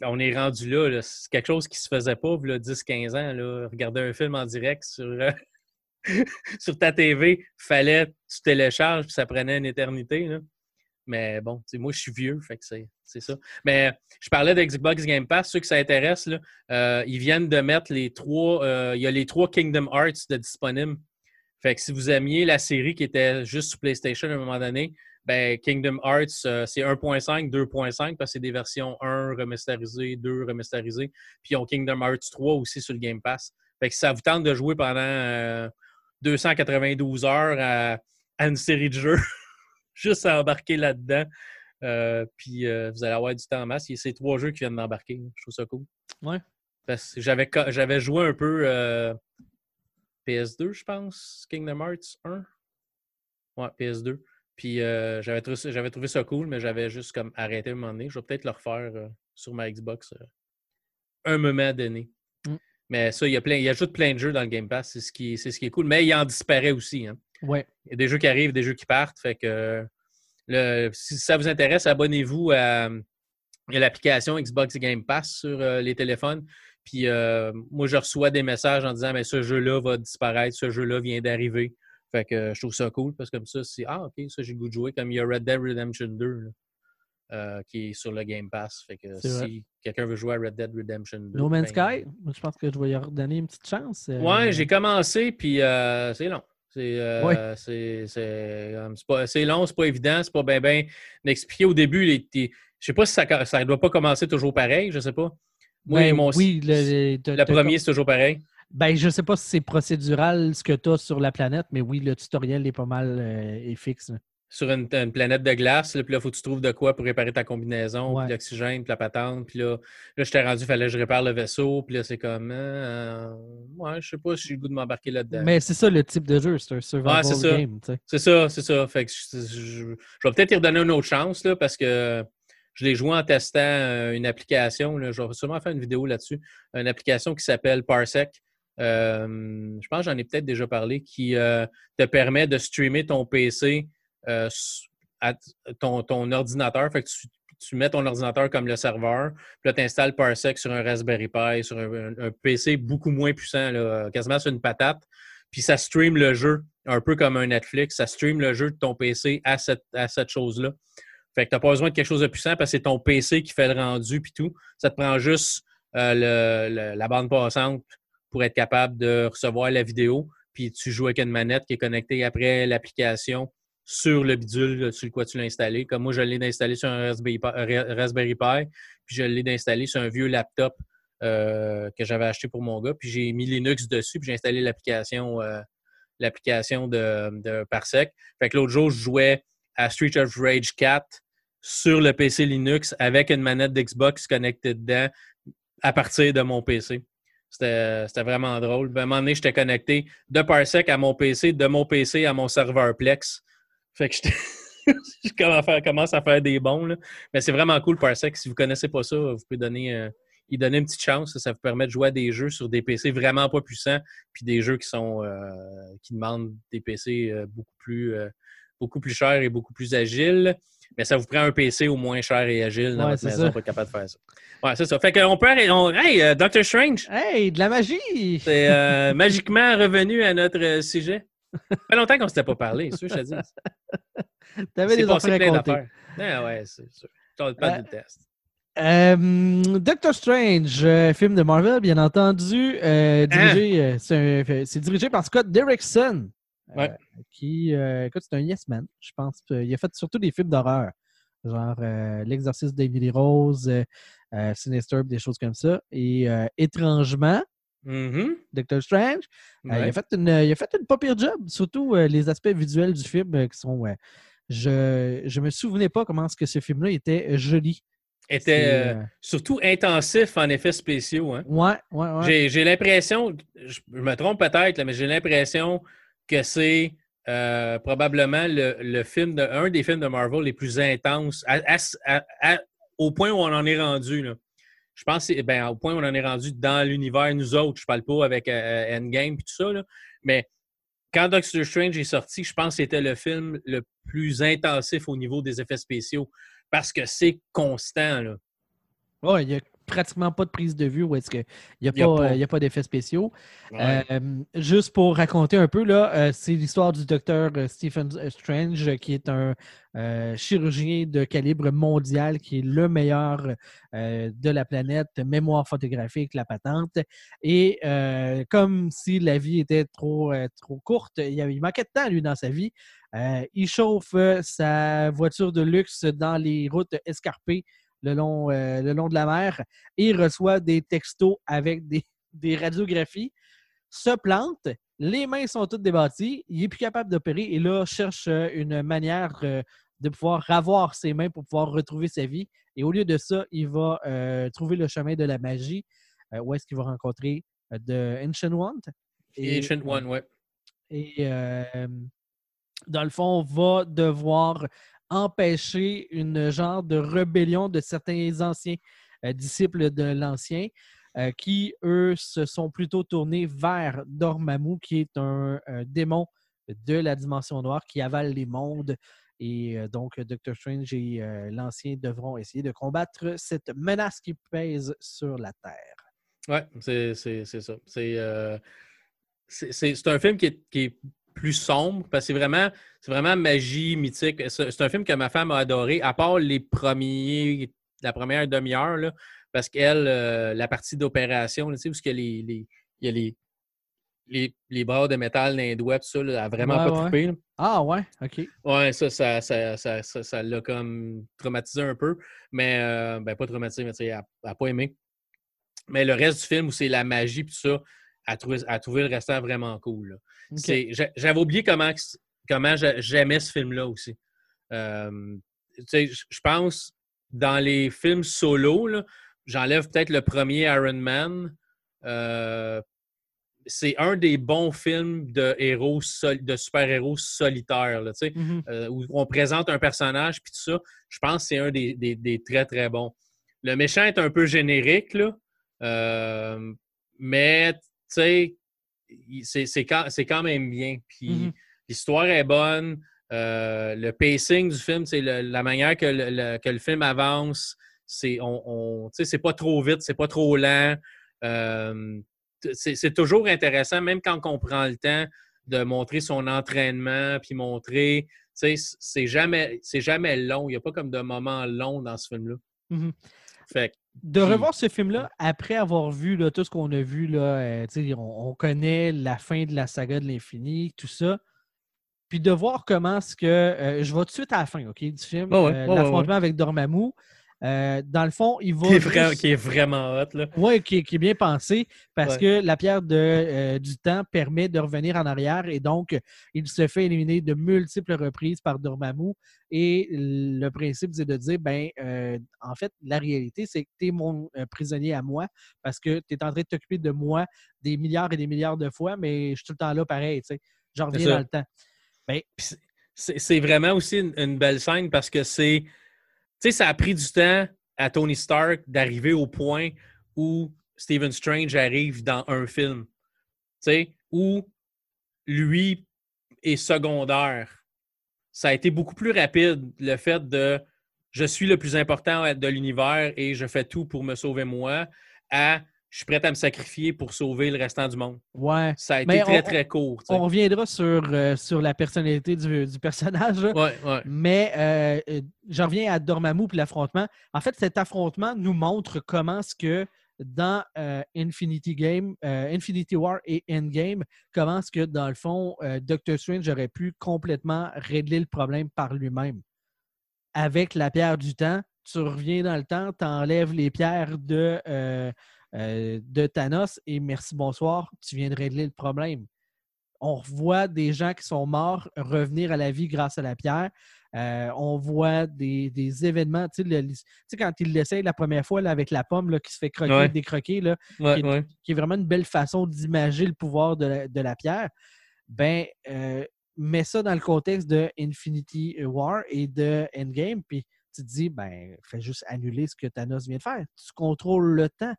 On est rendu là. C'est quelque chose qui ne se faisait pas il y a 10-15 ans. Là. Regarder un film en direct sur, euh, [LAUGHS] sur ta TV, fallait tu télécharges, puis ça prenait une éternité. Là. Mais bon, moi, je suis vieux, c'est ça. Mais je parlais de Xbox Game Pass. Ceux que ça intéresse, euh, ils viennent de mettre les trois. Euh, il y a les trois Kingdom Hearts de disponibles. Fait que si vous aimiez la série qui était juste sur PlayStation à un moment donné, ben Kingdom Hearts, euh, c'est 1.5, 2.5 parce que c'est des versions 1 remasterisées, 2 remasterisées. Puis ils ont Kingdom Hearts 3 aussi sur le Game Pass. Fait que ça vous tente de jouer pendant 292 heures à, une série de jeux, [LAUGHS] juste à embarquer là-dedans, euh, puis euh, vous allez avoir du temps en masse. C'est trois jeux qui viennent d'embarquer. Je trouve ça cool. Ouais. Parce que j'avais, j'avais joué un peu PS2, je pense, Kingdom Hearts 1. Ouais, PS2. Puis euh, j'avais, trouvé, j'avais trouvé ça cool, mais j'avais juste comme arrêté un moment donné. Je vais peut-être le refaire euh, sur ma Xbox euh, un moment donné. Mm. Mais ça, il y a plein, il ajoute plein de jeux dans le Game Pass, c'est ce qui, c'est ce qui est cool. Mais il en disparaît aussi. Hein. Ouais. Il y a des jeux qui arrivent, des jeux qui partent. Fait que le, si ça vous intéresse, abonnez-vous à, l'application Xbox Game Pass sur les téléphones. Puis moi, je reçois des messages en disant mais ce jeu-là va disparaître, ce jeu-là vient d'arriver. Fait que je trouve ça cool parce que comme ça, c'est Ah, ok, ça j'ai le goût de jouer. Comme il y a Red Dead Redemption 2 euh, qui est sur le Game Pass. Fait que si quelqu'un veut jouer à Red Dead Redemption 2. No Man's ben, Sky, je pense que je vais y redonner une petite chance. Euh, ouais, j'ai commencé, puis euh, c'est long. C'est c'est long, c'est pas évident, c'est pas bien ben, d'expliquer au début. Les, je sais pas si ça ne doit pas commencer toujours pareil, je sais pas. Moi, ben, oui, le, le premier, c'est toujours pareil. Ben, je ne sais pas si c'est procédural ce que tu as sur la planète, mais oui, le tutoriel est pas mal euh, fixe. Sur une, planète de glace, puis là, il faut que tu trouves de quoi pour réparer ta combinaison, puis l'oxygène, puis la patente. Puis là, là je t'ai rendu, il fallait que je répare le vaisseau, puis là, c'est comme. Euh, ouais, je sais pas si j'ai le goût de m'embarquer là-dedans. Mais c'est ça le type de jeu, c'est un survival game. C'est ça, c'est ça. Fait que je, vais peut-être y redonner une autre chance, là, parce que je l'ai joué en testant euh, une application. Là, je vais sûrement faire une vidéo là-dessus. Une application qui s'appelle Parsec. Euh, je pense que j'en ai peut-être déjà parlé, qui euh, te permet de streamer ton PC euh, à ton, ton, ordinateur. Fait que tu, mets ton ordinateur comme le serveur, puis là, tu installes Parsec sur un Raspberry Pi, sur un, PC beaucoup moins puissant, quasiment sur une patate, puis ça stream le jeu, un peu comme un Netflix, ça stream le jeu de ton PC à cette, à cette chose-là. Fait que tu n'as pas besoin de quelque chose de puissant parce que c'est ton PC qui fait le rendu puis tout. Ça te prend juste la bande passante pour être capable de recevoir la vidéo. Puis tu joues avec une manette qui est connectée après l'application sur le bidule sur lequel tu l'as installé. Comme moi, je l'ai installé sur un Raspberry Pi, puis je l'ai installé sur un vieux laptop euh, que j'avais acheté pour mon gars. Puis j'ai mis Linux dessus, puis j'ai installé l'application euh, de, de, Parsec. Fait que l'autre jour, je jouais à Street of Rage 4 sur le PC Linux avec une manette d'Xbox connectée dedans à partir de mon PC. C'était vraiment drôle. À un moment donné, j'étais connecté de Parsec à mon PC, de mon PC à mon serveur Plex. Fait que je [LAUGHS] commence à faire des bons. Mais c'est vraiment cool, Parsec. Si vous ne connaissez pas ça, vous pouvez donner, euh, y donner une petite chance. Ça vous permet de jouer à des jeux sur des PC vraiment pas puissants, puis des jeux qui sont euh, qui demandent des PC euh, beaucoup plus beaucoup plus chers et beaucoup plus agiles. Mais ça vous prend un PC au moins cher et agile dans votre maison pour être capable de faire ça. Ouais, c'est ça. Fait qu'on peut. On, hey, Doctor Strange! Hey, de la magie! C'est [LAUGHS] magiquement revenu à notre sujet. Ça fait longtemps qu'on ne s'était pas parlé, c'est sûr, je te dis. [LAUGHS] T'avais des affaires plein d'affaires. Ah, ouais, c'est sûr. Pas de test. Doctor Strange, film de Marvel, bien entendu, hein? dirigé, c'est dirigé par Scott Derrickson. Ouais. qui, écoute, c'est un yes man, je pense. Il a fait surtout des films d'horreur, genre L'exorcisme d'Emily Rose, euh, Sinister, des choses comme ça. Et euh, mm-hmm. Doctor Strange, euh, il, a fait une, il a fait une pas pire job, surtout les aspects visuels du film qui sont. je ne me souvenais pas comment ce que ce film-là était joli était surtout intensif en effets spéciaux. Hein? Ouais, ouais, ouais. J'ai l'impression, je, me trompe peut-être, mais j'ai l'impression que c'est probablement le, film de, un des films de Marvel les plus intenses au point où on en est rendu, là, je pense ben, au point où on en est rendu dans l'univers, nous autres, je parle pas avec euh, euh, Endgame et tout ça, là, mais quand Doctor Strange est sorti, je pense que c'était le film le plus intensif au niveau des effets spéciaux parce que c'est constant. Là. Il y a pratiquement pas de prise de vue où est-ce qu'il n'y a, pas, a pas d'effets spéciaux. Ouais. Euh, juste pour raconter un peu, là, euh, c'est l'histoire du docteur euh, Stephen Strange, qui est un euh, chirurgien de calibre mondial, qui est le meilleur euh, de la planète, mémoire photographique, la patente. Et comme si la vie était trop, trop courte, il, y avait- il manquait de temps, lui, dans sa vie. Il chauffe sa voiture de luxe dans les routes escarpées le long, euh, le long de la mer et il reçoit des textos avec des, [LAUGHS] des radiographies, se plante, les mains sont toutes débattues, il est plus capable d'opérer et là cherche euh, une manière euh, de pouvoir avoir ses mains pour pouvoir retrouver sa vie. Et au lieu de ça, il va euh, trouver le chemin de la magie, où est-ce qu'il va rencontrer The Ancient One. Et Ancient One, ouais. Et euh, dans le fond, va devoir empêcher une genre de rébellion de certains anciens euh, disciples de l'Ancien euh, qui, eux, se sont plutôt tournés vers Dormammu, qui est un, démon de la dimension noire qui avale les mondes. Et euh, donc, Doctor Strange et l'Ancien devront essayer de combattre cette menace qui pèse sur la Terre. Ouais, c'est ça. C'est un film qui qui est plus sombre parce que c'est vraiment, c'est vraiment magie mythique. C'est un film que ma femme a adoré, à part les premiers, la première demi-heure, parce qu'elle, euh, la partie d'opération, tu sais, parce que les, les- il y a les, les, les barres de métal dans les doigts, tout ça, là, elle a vraiment Ouais, pas ouais. trippé. là. Ah ouais, OK. Ouais, ça, ça, ça, ça, ça, ça l'a comme traumatisé un peu. Mais, euh, ben, pas traumatisé, mais tu sais, elle n'a pas aimé. Mais le reste du film où c'est la magie tout ça, trouvé, elle a trouvé le restant vraiment cool. J'avais oublié comment, comment j'a- j'aimais ce film-là aussi. Euh, je pense, dans les films solo, j'enlève peut-être le premier Iron Man. Euh, c'est un des bons films de héros sol- de super-héros solitaires. là, Mhm. euh, où on présente un personnage puis tout ça, je pense que c'est un des, des- des très, très bons. Le méchant est un peu générique, là, euh, mais tu sais, il- c'est quand, quand même bien. Puis Mhm. l'histoire est bonne. euh, le pacing du film, c'est la manière que le, le- que le film avance. C'est on, c'est pas trop vite, c'est pas trop lent. Euh, c'est toujours intéressant, même quand on prend le temps de montrer son entraînement, puis montrer, tu sais, c'est jamais, jamais long. Il n'y a pas comme de moments longs dans ce film-là. Mhm. Fait De revoir ce film-là après avoir vu là, tout ce qu'on a vu, là, euh, tu sais, on, on connaît la fin de la saga de l'infini, tout ça. Puis de voir comment ce que. euh, je vais tout de suite à la fin, OK, du film. Ouais, euh, ouais, ouais, L'affrontement avec Dormammu. Euh, dans le fond, il va. qui, est vra- juste- qui est vraiment hot, là. Ouais, qui, est- qui est bien pensé parce Ouais. que la pierre de, euh, du temps permet de revenir en arrière et donc il se fait éliminer de multiples reprises par Dormammu. Et le principe, c'est de dire ben, euh, en fait, la réalité, c'est que tu es mon prisonnier à moi parce que tu es en train de t'occuper de moi des milliards et des milliards de fois, mais je suis tout le temps là pareil. tu sais. Je reviens dans le temps. Puis c'est- vraiment aussi une, une belle scène parce que c'est. Sais, ça a pris du temps à Tony Stark d'arriver au point où Stephen Strange arrive dans un film. Tu où lui est secondaire. Ça a été beaucoup plus rapide, le fait de je suis le plus important de l'univers et je fais tout pour me sauver moi, à je suis prêt à me sacrifier pour sauver le restant du monde. Ouais. Ça a été Mais très, on- très court. On reviendra sur, euh, sur la personnalité du, du personnage. là. Ouais, ouais. Mais euh, je reviens à Dormammu et l'affrontement. En fait, cet affrontement nous montre comment ce que dans euh, Infinity Game, euh, Infinity War et Endgame, comment ce que dans le fond, Doctor Strange aurait pu complètement régler le problème par lui-même. Avec la pierre du temps, tu reviens dans le temps, tu enlèves les pierres de, euh, de Thanos et merci, bonsoir, tu viens de régler le problème on voit des gens qui sont morts revenir à la vie grâce à la pierre. Euh, on voit des, des événements. Tu sais, le- tu sais, quand il l'essaye la première fois là, avec la pomme là, qui se fait croquer, Ouais. décroquer, là, Ouais, qui, est, ouais. qui est vraiment une belle façon d'imager le pouvoir de la, de la pierre. Ben, euh, mets ça dans le contexte de Infinity War et de Endgame, puis tu te dis, ben, fais juste annuler ce que Thanos vient de faire. Tu contrôles le temps.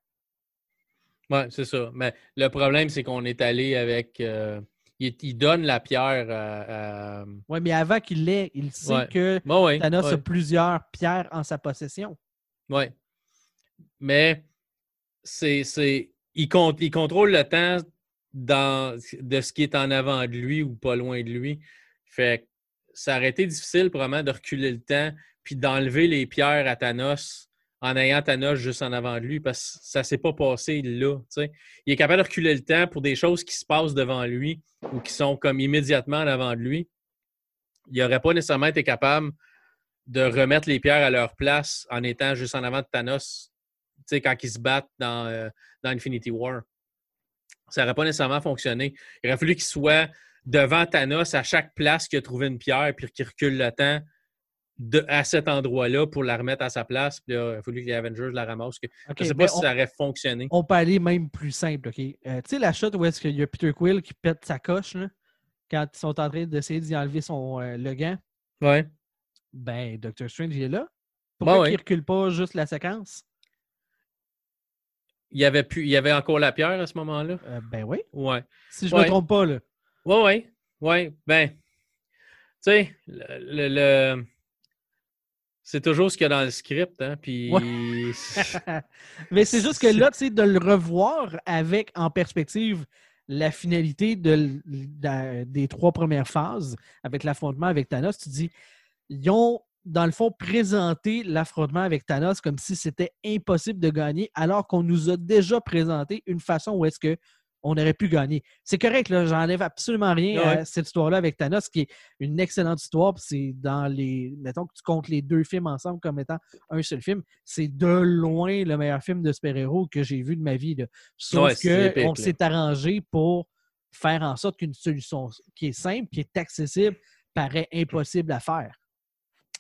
Oui, c'est ça. Mais le problème, c'est qu'on est allé avec. euh, il, il donne la pierre à. à- Oui, mais avant qu'il l'ait, il sait Ouais. que Bon, oui, Thanos ouais, a plusieurs pierres en sa possession. ouais. Mais c'est, c'est, il, compte, il contrôle le temps dans, de ce qui est en avant de lui ou pas loin de lui. Fait que ça aurait été difficile probablement de reculer le temps puis d'enlever les pierres à Thanos en ayant Thanos juste en avant de lui parce que ça ne s'est pas passé là. Il est capable de reculer le temps pour des choses qui se passent devant lui ou qui sont comme immédiatement en avant de lui. Il n'aurait pas nécessairement été capable de remettre les pierres à leur place en étant juste en avant de Thanos quand ils se battent dans, euh, Infinity War. Ça n'aurait pas nécessairement fonctionné. Il aurait fallu qu'il soit devant Thanos à chaque place qu'il a trouvé une pierre puis qu'il recule le temps à cet endroit-là pour la remettre à sa place. Puis il a fallu que les Avengers la ramassent. je ne sais pas si ça aurait fonctionné. On peut aller même plus simple. ok? Euh, tu sais, la shot où est-ce qu'il y a Peter Quill qui pète sa coche là, quand ils sont en train d'essayer d'y enlever son, euh, le gant? Ouais. Ben, Doctor Strange, il est là. Pourquoi il ne recule pas juste la séquence? Il y avait, plus, il y avait encore la pierre à ce moment-là? Euh, ben oui. Ouais. Si je ne me trompe pas, là. Oui, oui. Oui. Ben, tu sais, le c'est toujours ce qu'il y a dans le script, hein, puis... [LAUGHS] Mais c'est juste que là, tu sais, de le revoir avec en perspective la finalité de, des trois premières phases avec l'affrontement avec Thanos, tu dis, ils ont, dans le fond, présenté l'affrontement avec Thanos comme si c'était impossible de gagner, alors qu'on nous a déjà présenté une façon où est-ce que on aurait pu gagner. C'est correct, là, j'enlève absolument rien à cette histoire-là avec Thanos, qui est une excellente histoire. C'est dans les. Mettons que tu comptes les deux films ensemble comme étant un seul film. C'est de loin le meilleur film de super-héros que j'ai vu de ma vie. Là. Sauf qu'on s'est arrangé pour faire en sorte qu'une solution qui est simple, qui est accessible, paraît impossible à faire.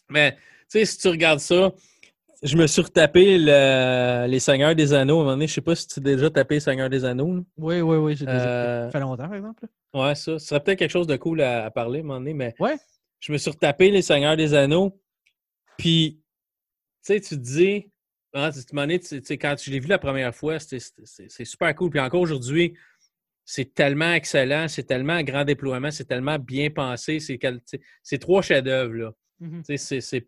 Mais, tu sais, si tu regardes ça, je me suis retapé les Seigneurs des Anneaux. À un moment donné, je sais pas si tu as déjà tapé Seigneurs des Anneaux. Oui, oui, oui. J'ai déjà euh, Ça fait longtemps, par exemple. Ouais, ça. Ce serait peut-être quelque chose de cool à, parler à un moment donné, mais ouais. je me suis retapé les Seigneurs des Anneaux. Puis, tu sais, tu te dis, hein, tu, quand je l'ai vu la première fois, c'est super cool. Puis encore aujourd'hui, c'est tellement excellent, c'est tellement grand déploiement, c'est tellement bien pensé. C'est trois chefs-d'œuvre. Mm-hmm.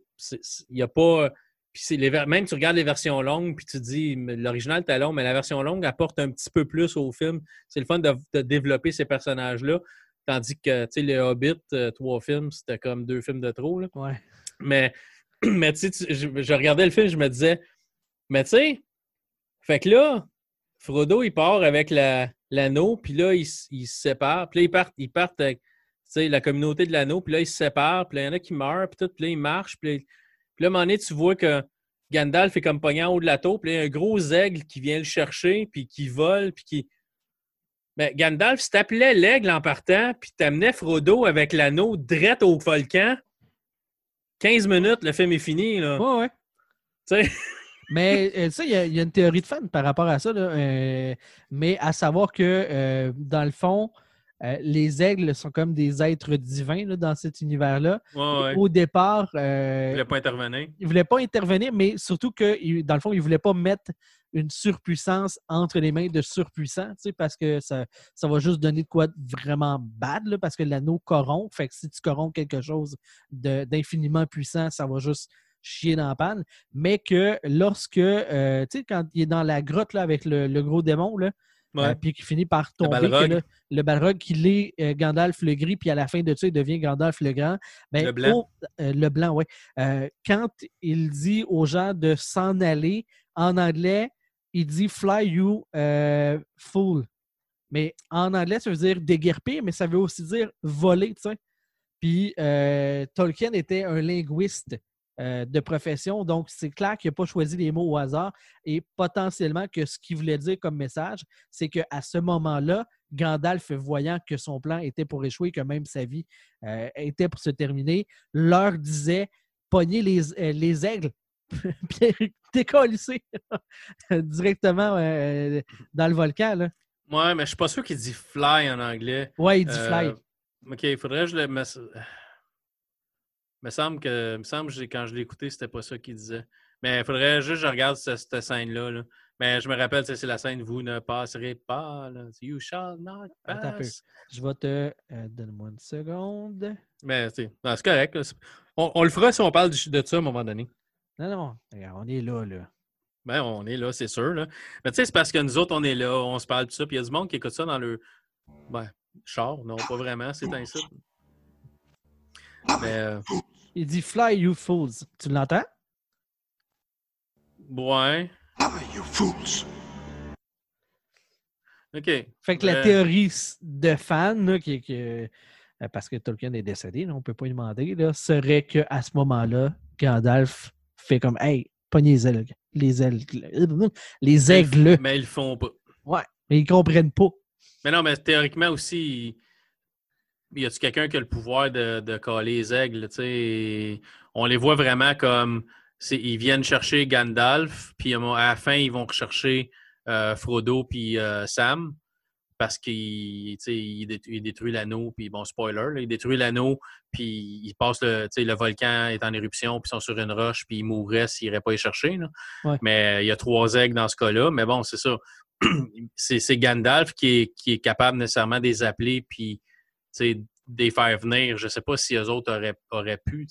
Il n'y a pas puis même tu regardes les versions longues, puis tu dis l'original est long, mais la version longue apporte un petit peu plus au film. C'est le fun de, développer ces personnages-là. Tandis que tu sais, les Hobbit, euh, trois films, c'était comme deux films de trop. Là. Ouais. Mais, [CLEARS THROAT] mais tu sais, je, regardais le film, je me disais, mais tu sais, fait que là, Frodo, il part avec l'anneau, puis là, il, se sépare. Puis là, ils partent, ils partent avec la communauté de l'anneau, puis là, ils se séparent, puis là, il y en a qui meurent, puis tout, puis là, ils marchent, puis puis là, à un moment donné, tu vois que Gandalf est comme pogné en haut de la tour, puis il y a un gros aigle qui vient le chercher, puis qui vole, puis qui. Mais Gandalf, si t'appelais l'aigle en partant, puis t'amenais Frodo avec l'anneau direct au volcan, 15 minutes, le film est fini. Là. Ouais, ouais. Tu sais. [LAUGHS] Mais euh, ça, il y, a une théorie de fan par rapport à ça. Là, euh, mais à savoir que, euh, dans le fond, euh, les aigles sont comme des êtres divins dans cet univers-là. Au départ. Euh, ils ne voulaient pas intervenir. Ils ne voulaient pas intervenir, mais surtout que, dans le fond, ils ne voulaient pas mettre une surpuissance entre les mains de surpuissants, parce que ça, ça va juste donner de quoi vraiment bad, parce que l'anneau corrompt. Fait que si tu corromps quelque chose d'infiniment puissant, ça va juste chier dans la panne. Mais que lorsque, euh, tu sais, quand il est dans la grotte là, avec le, le gros démon, là, euh, puis qui finit par tomber. Le, le Balrog, qui est euh, Gandalf le gris, puis à la fin de ça, il devient Gandalf le grand. Ben, le blanc. Euh, le blanc, oui. quand il dit aux gens de s'en aller, en anglais, il dit Fly you fool. Mais en anglais, ça veut dire déguerpir, mais ça veut aussi dire voler, tu sais. Puis Tolkien était un linguiste. Euh, de profession. Donc, c'est clair qu'il n'a pas choisi les mots au hasard et potentiellement que ce qu'il voulait dire comme message, c'est qu'à ce moment-là, Gandalf, voyant que son plan était pour échouer, que même sa vie euh, était pour se terminer, leur disait Pognez les, euh, les aigles, [LAUGHS] puis décollissez [LAUGHS] directement dans le volcan. Là. Ouais, mais je suis pas sûr qu'il dit fly en anglais. Ouais, il dit fly. OK, il faudrait que je le. Me semble que, me semble que quand je l'ai écouté, c'était pas ça qu'il disait. Mais il faudrait juste que je regarde cette, scène-là. Mais je me rappelle, c'est la scène Vous ne passerez pas. You shall not pass. Je vais te. Euh, donne-moi une seconde. Mais c'est correct. On, le fera si on parle de ça à un moment donné. Non, non. on est là, là. Ben, on est là, c'est sûr. Là. Mais tu sais, c'est parce que nous autres, on est là, on se parle de ça, puis il y a du monde qui écoute ça dans le. Ben, char, non, pas vraiment, c'est ainsi. Mais. Euh, Il dit Fly, you fools. Tu l'entends? Ouais. you fools. OK. Fait que la théorie de fan, là, qui, qui, euh, parce que Tolkien est décédé, on ne peut pas lui demander, là, serait qu'à ce moment-là, Gandalf fait comme Hey, pognez les aigles. Les aigles. Les aigles. Mais ils le font pas. Ouais, mais ils comprennent pas. Mais non, mais théoriquement aussi, y a-tu quelqu'un qui a le pouvoir de, de coller les aigles? On les voit vraiment comme ils viennent chercher Gandalf, puis à la fin, ils vont rechercher euh, Frodo puis euh, Sam parce qu'il il détruit, l'anneau, puis bon, spoiler, il détruit l'anneau, puis il passe le, le volcan est en éruption, puis ils sont sur une roche, puis ils mourraient s'ils n'iraient pas y chercher. Mais il y a trois aigles dans ce cas-là. Mais bon, c'est ça. [CLEARS THROAT] c'est Gandalf qui est, qui est capable nécessairement de les appeler, puis des faire venir. Je ne sais pas si eux autres auraient, auraient pu,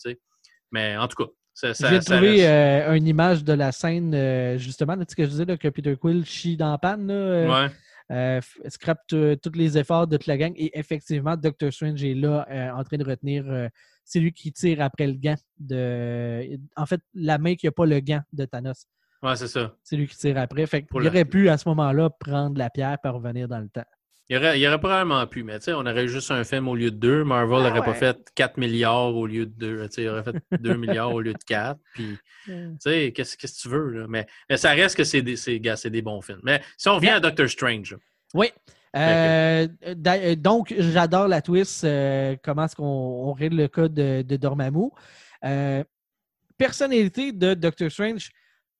mais en tout cas. Ça, J'ai trouvé euh, une image de la scène, euh, justement, ce que je disais, que Peter Quill chie dans la panne. Là, euh, scrape tous les efforts de toute la gang. Et effectivement, Doctor Strange est là en train de retenir. c'est lui qui tire après le gant de. En fait, la main qui n'a pas le gant de Thanos. Ouais, c'est ça. C'est lui qui tire après. Fait il aurait pu, à ce moment-là, prendre la pierre et revenir dans le temps. Il aurait, il aurait probablement pu, mais tu sais, on aurait juste un film au lieu de deux. Marvel n'aurait ah pas fait 4 milliards au lieu de deux. Il aurait fait 2 milliards au lieu de 4. Puis, [LAUGHS] tu sais, qu'est-ce que tu veux? Là? Mais, mais, ça reste que c'est des, des bons films. Mais si on revient à Doctor Strange. Oui. Euh, euh, donc, j'adore la twist. Euh, comment est-ce qu'on règle le cas de, de Dormammu? personnalité de Doctor Strange,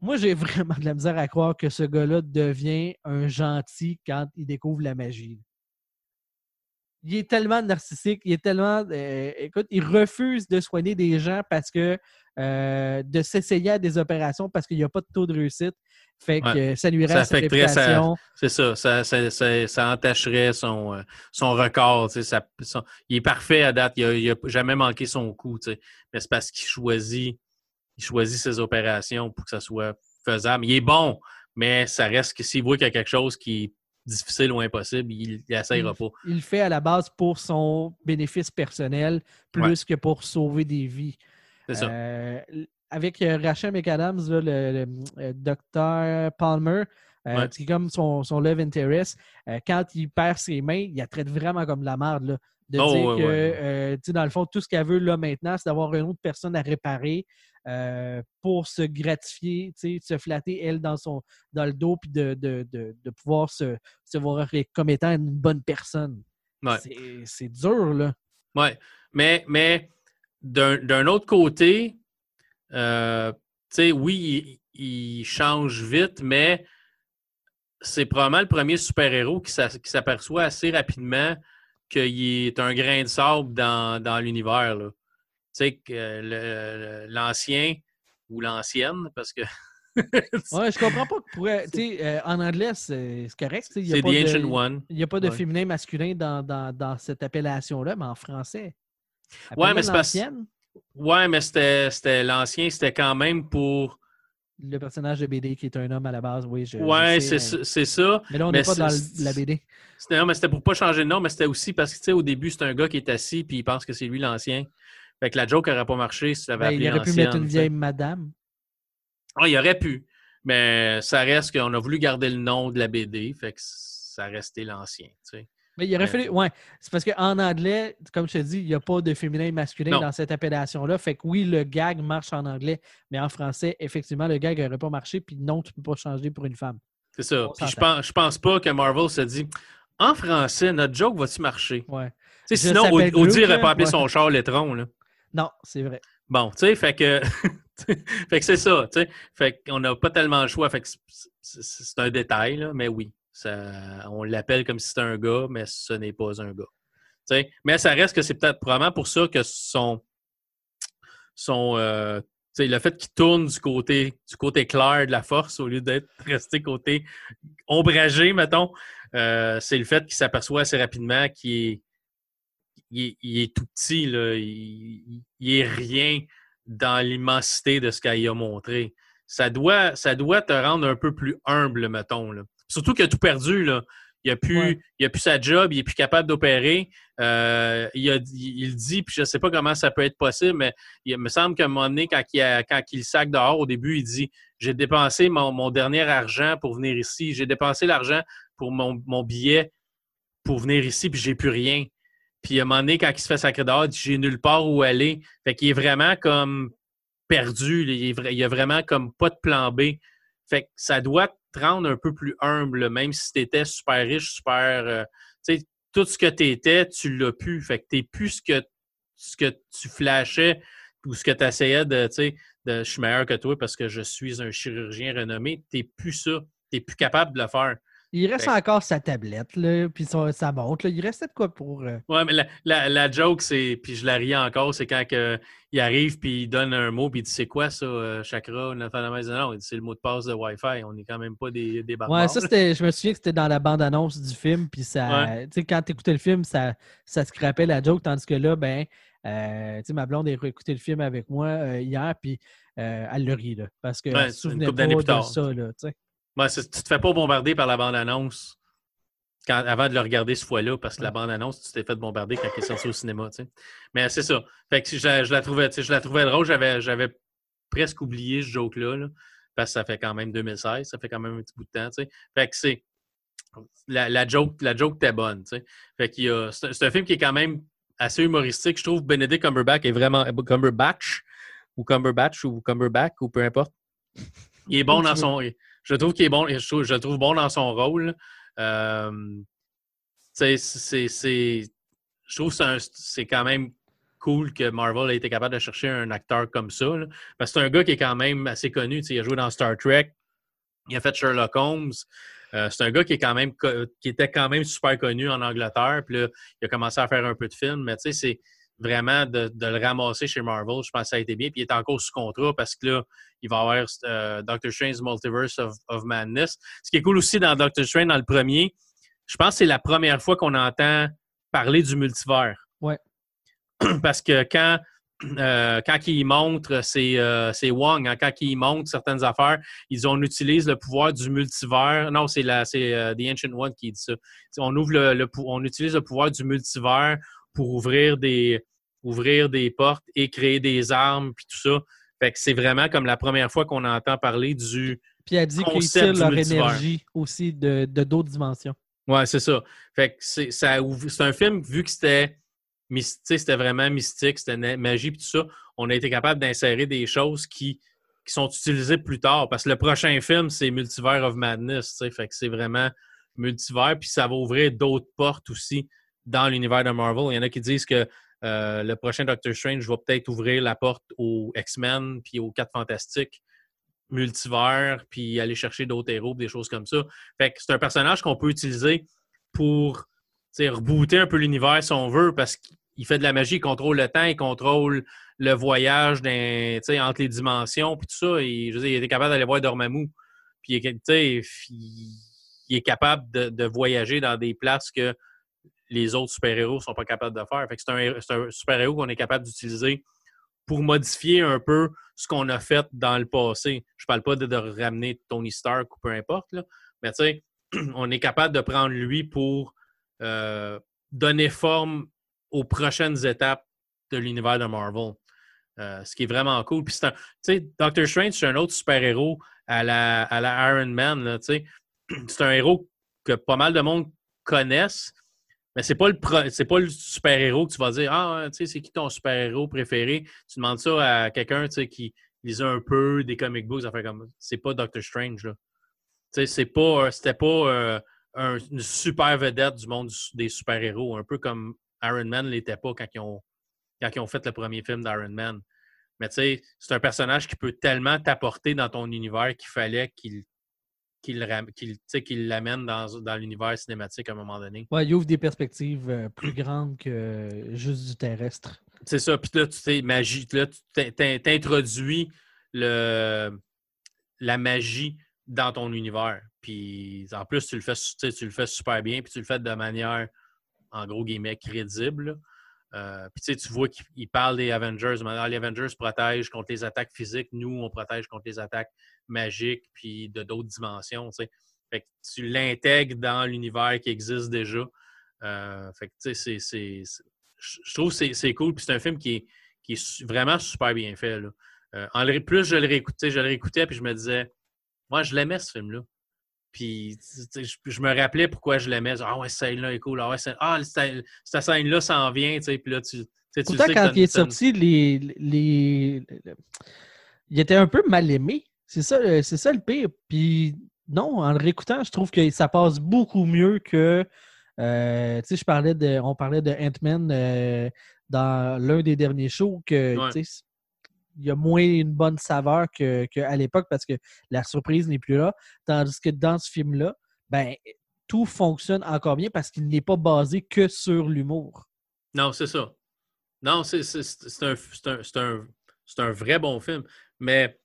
moi, j'ai [LAUGHS] vraiment de la misère à croire que ce gars-là devient un gentil quand il découvre la magie. Il est tellement narcissique, il est tellement. Euh, écoute, il refuse de soigner des gens parce que. Euh, de s'essayer à des opérations parce qu'il n'y a pas de taux de réussite. Fait que ça lui reste sa. C'est ça, ça, entacherait son, euh, son record. il est parfait à date, il n'a jamais manqué son coup. Mais c'est parce qu'il choisit il choisit ses opérations pour que ça soit faisable. Il est bon, mais ça reste que s'il voit qu'il y a quelque chose qui est difficile ou impossible, il n'essayera pas. Il le fait à la base pour son bénéfice personnel plus que pour sauver des vies. C'est ça. Euh, avec euh, Rachel McAdams, le, euh, docteur Palmer, qui est comme son, son love interest, quand il perd ses mains, il la traite vraiment comme de la merde. de oh, dire que, dans le fond, tout ce qu'elle veut là maintenant, c'est d'avoir une autre personne à réparer, euh, pour se gratifier, se flatter, elle, dans, son, dans le dos, puis de, de, pouvoir se, se, voir comme étant une bonne personne. C'est dur, là. Oui, mais, mais d'un autre côté, euh, oui, il, change vite, mais c'est probablement le premier super-héros qui s'aperçoit assez rapidement qu'il est un grain de sable dans, dans l'univers sais, que l'ancien ou l'ancienne, parce que. [LAUGHS] ouais, je comprends pas que pourrait. [LAUGHS] Euh, en anglais, c'est correct. C'est The Ancient One. Il n'y a pas de féminin masculin dans, dans, dans cette appellation-là, mais en français. Ouais, mais c'est Ouais, mais c'était l'ancien, c'était quand même pour. Le personnage de BD qui est un homme à la base, oui. Je, ouais, c'est ça. Mais là, on n'est pas dans la BD. Non, mais c'était pour pas changer de nom, mais c'était aussi parce que, tu sais, au début, c'est un gars qui est assis puis il pense que c'est lui l'ancien. Fait que la joke n'aurait pas marché si ça avait ben, appelé Il aurait pu mettre une vieille madame. Ah, il aurait pu. Mais ça reste qu'on a voulu garder le nom de la BD, fait que ça restait l'ancien. Tu sais. Mais il aurait fallu. Ouais, c'est parce qu'en anglais, comme je te dis, il n'y a pas de féminin et masculin dans cette appellation-là. Fait que oui, le gag marche en anglais, mais en français, effectivement, le gag n'aurait pas marché. Puis non, tu ne peux pas changer pour une femme. C'est ça. Puis je pense, je pense pas que Marvel se dit en français, notre joke va-tu marcher? Ouais. Sinon, Audi n'aurait pas appelé son char Letron. Là. Non, c'est vrai. Bon, tu sais, fait que, [LAUGHS] fait que c'est ça, tu sais. Fait qu'on n'a pas tellement le choix. Fait que c'est un détail, là, mais oui. Ça, on l'appelle comme si c'était un gars, mais ce n'est pas un gars. Mais ça reste que c'est peut-être probablement pour ça que son, son euh, le fait qu'il tourne du côté, du côté clair de la force au lieu d'être [LAUGHS] resté côté ombragé, mettons, euh, c'est le fait qu'il s'aperçoit assez rapidement qu'il est il, est tout petit, Il, est rien dans l'immensité de ce qu'elle a montré. ça doit, ça doit te rendre un peu plus humble, mettons. Là. Surtout qu'il a tout perdu. Là. Il n'a plus, plus sa job, il n'est plus capable d'opérer. Euh, il, il, dit, puis je ne sais pas comment ça peut être possible, mais il me semble qu'à un moment donné, quand il, a, quand il sac dehors, au début, il dit J'ai dépensé mon, dernier argent pour venir ici. J'ai dépensé l'argent pour mon, billet pour venir ici, puis j'ai plus rien. Puis à un moment donné, quand il se fait sacrer dehors, il dit J'ai nulle part où aller. Fait qu'il est vraiment comme perdu. Il, n'y a vraiment comme pas de plan B. Fait que ça doit te rendre un peu plus humble, même si tu étais super riche, super. Euh, tu sais, tout ce que tu étais, tu l'as pu. Fait que tu n'es plus ce que, ce que tu flashais ou ce que tu essayais de, tu sais, je suis meilleur que toi parce que je suis un chirurgien renommé. Tu plus ça. Tu plus capable de le faire. Il reste encore sa tablette, là, puis sa, montre. Il restait de quoi pour. Euh, ouais, mais la, la, joke, c'est. Puis je la ris encore, c'est quand que, il arrive, puis il donne un mot, puis il dit C'est quoi ça, euh, Chakra Non, il dit C'est le mot de passe de Wi-Fi. On n'est quand même pas des, des barbares. Ouais, ça, c'était. Je me souviens que c'était dans la bande-annonce du film, puis ça. Tu sais, quand tu écoutais le film, ça, ça scrapait la joke, tandis que là, ben. Euh, tu sais, ma blonde a écouté le film avec moi hier, puis elle le rit, là. Parce que ouais, se souvenait pas de ça, là, tu sais. Ouais, tu te fais pas bombarder par la bande-annonce avant de le regarder ce fois-là, parce que la bande-annonce, tu t'es fait bombarder quand il est sorti au cinéma. Tu sais. Mais c'est ça. Fait que je, la trouvais, je la trouvais drôle. J'avais, presque oublié ce joke-là. parce que ça fait quand même 2016, ça fait quand même un petit bout de temps. Tu sais. Fait que c'est. La, la, joke, la joke était bonne. Tu sais. Fait qu'il y c'est, un film qui est quand même assez humoristique. Je trouve Benedict Cumberbatch est vraiment. Cumberbatch ou Cumberbatch ou Cumberbatch ou peu importe. Il est bon [LAUGHS] dans son je trouve qu'il est bon, je trouve, trouve bon dans son rôle. Euh, c'est, je trouve que c'est quand même cool que Marvel ait été capable de chercher un acteur comme ça. parce que c'est un gars qui est quand même assez connu. Il a joué dans Star Trek, il a fait Sherlock Holmes. Euh, c'est un gars qui est quand même qui était quand même super connu en Angleterre. Puis là, il a commencé à faire un peu de films. Mais tu sais, vraiment de, le ramasser chez Marvel, je pense que ça a été bien. Puis il est encore sous contrat parce que là, il va y avoir euh, Doctor Strange Multiverse of, Madness. Ce qui est cool aussi dans Doctor Strange, dans le premier, je pense que c'est la première fois qu'on entend parler du multivers. Ouais. [CLEARS THROAT] Parce que quand, [CLEARS THROAT] euh, quand il montre, c'est euh, Wong, hein, quand il montre certaines affaires, ils on utilise le pouvoir du multivers. Non, c'est The Ancient One qui dit ça. On, ouvre le, on utilise le pouvoir du multivers pour ouvrir des, ouvrir des portes et créer des armes, puis tout ça. Fait que c'est vraiment comme la première fois qu'on entend parler du. Puis elle dit qu'ils tirent leur énergie aussi de d'autres dimensions. Ouais, c'est ça. Fait que c'est, c'est un film, vu que c'était c'était vraiment mystique, c'était magie puis tout ça, on a été capable d'insérer des choses qui, qui sont utilisées plus tard. Parce que le prochain film, c'est Multiverse of Madness. Fait que c'est vraiment multivers, puis ça va ouvrir d'autres portes aussi dans l'univers de Marvel. Il y en a qui disent que euh, le prochain Doctor Strange va peut-être ouvrir la porte aux X-Men puis aux Quatre Fantastiques multivers, puis aller chercher d'autres héros, des choses comme ça. Fait que c'est un personnage qu'on peut utiliser pour rebooter un peu l'univers si on veut, parce qu'il fait de la magie, il contrôle le temps, il contrôle le voyage entre les dimensions, puis tout ça. Et, je veux dire, il était capable d'aller voir Dormammu. Puis il, il est capable de, voyager dans des places que les autres super-héros ne sont pas capables de faire. C'est un, super-héros qu'on est capable d'utiliser pour modifier un peu ce qu'on a fait dans le passé. Je parle pas de, ramener Tony Stark ou peu importe, mais tu sais, [CLEARS THROAT] on est capable de prendre lui pour euh, donner forme aux prochaines étapes de l'univers de Marvel. Euh, ce qui est vraiment cool. Puis Doctor Strange, c'est un autre super-héros à la, à la Iron Man. [CLEARS THROAT] C'est un héros que pas mal de monde connaissent, mais c'est pas le pas le super-héros que tu vas dire Ah, tu sais, c'est qui ton super-héros préféré? Tu demandes ça à quelqu'un qui lisait un peu des comic books, fait comme c'est pas Doctor Strange. Là. Tu sais, c'est pas c'était pas euh, une super vedette du monde des super-héros, un peu comme Iron Man l'était pas quand ils ont quand ils ont fait le premier film d'Iron Man. Mais tu sais, c'est un personnage qui peut tellement t'apporter dans ton univers qu'il fallait qu'il qu'il l'amène dans, dans l'univers cinématique à un moment donné. Ouais, il ouvre des perspectives euh, plus grandes que juste du terrestre. C'est ça. Puis là, tu sais, magie. Là, tu t'introduis le, la magie dans ton univers. Puis en plus, tu le fais, tu le fais super bien, puis tu le fais de manière, en gros guillemets, crédible. Euh, puis tu vois qu'il parle des Avengers. Maintenant, les Avengers protègent contre les attaques physiques. Nous, on protège contre les attaques magiques puis de d'autres dimensions. Tu l'intègres dans l'univers qui existe déjà. Euh, je trouve que c'est cool. Puis c'est un film qui est, vraiment super bien fait. Euh, en, plus, je le réécoutais, je le réécoutais, puis je me disais, moi, je l'aimais ce film-là. Puis je, me rappelais pourquoi je l'aimais. Ah ouais, cette scène-là est cool. Ah, ouais, ah cette, scène-là s'en vient. Puis là, tu, tu sais quand il est sorti, les, les, il était un peu mal aimé. C'est ça, c'est ça le pire. Puis non, en le réécoutant, je trouve que ça passe beaucoup mieux que. Euh, tu sais, je parlais de, on parlait de Ant-Man euh, dans l'un des derniers shows que il y a moins une bonne saveur qu'à l'époque parce que la surprise n'est plus là. Tandis que dans ce film-là, ben, tout fonctionne encore bien parce qu'il n'est pas basé que sur l'humour. Non, c'est ça. Non, c'est un, un, un, vrai bon film. Mais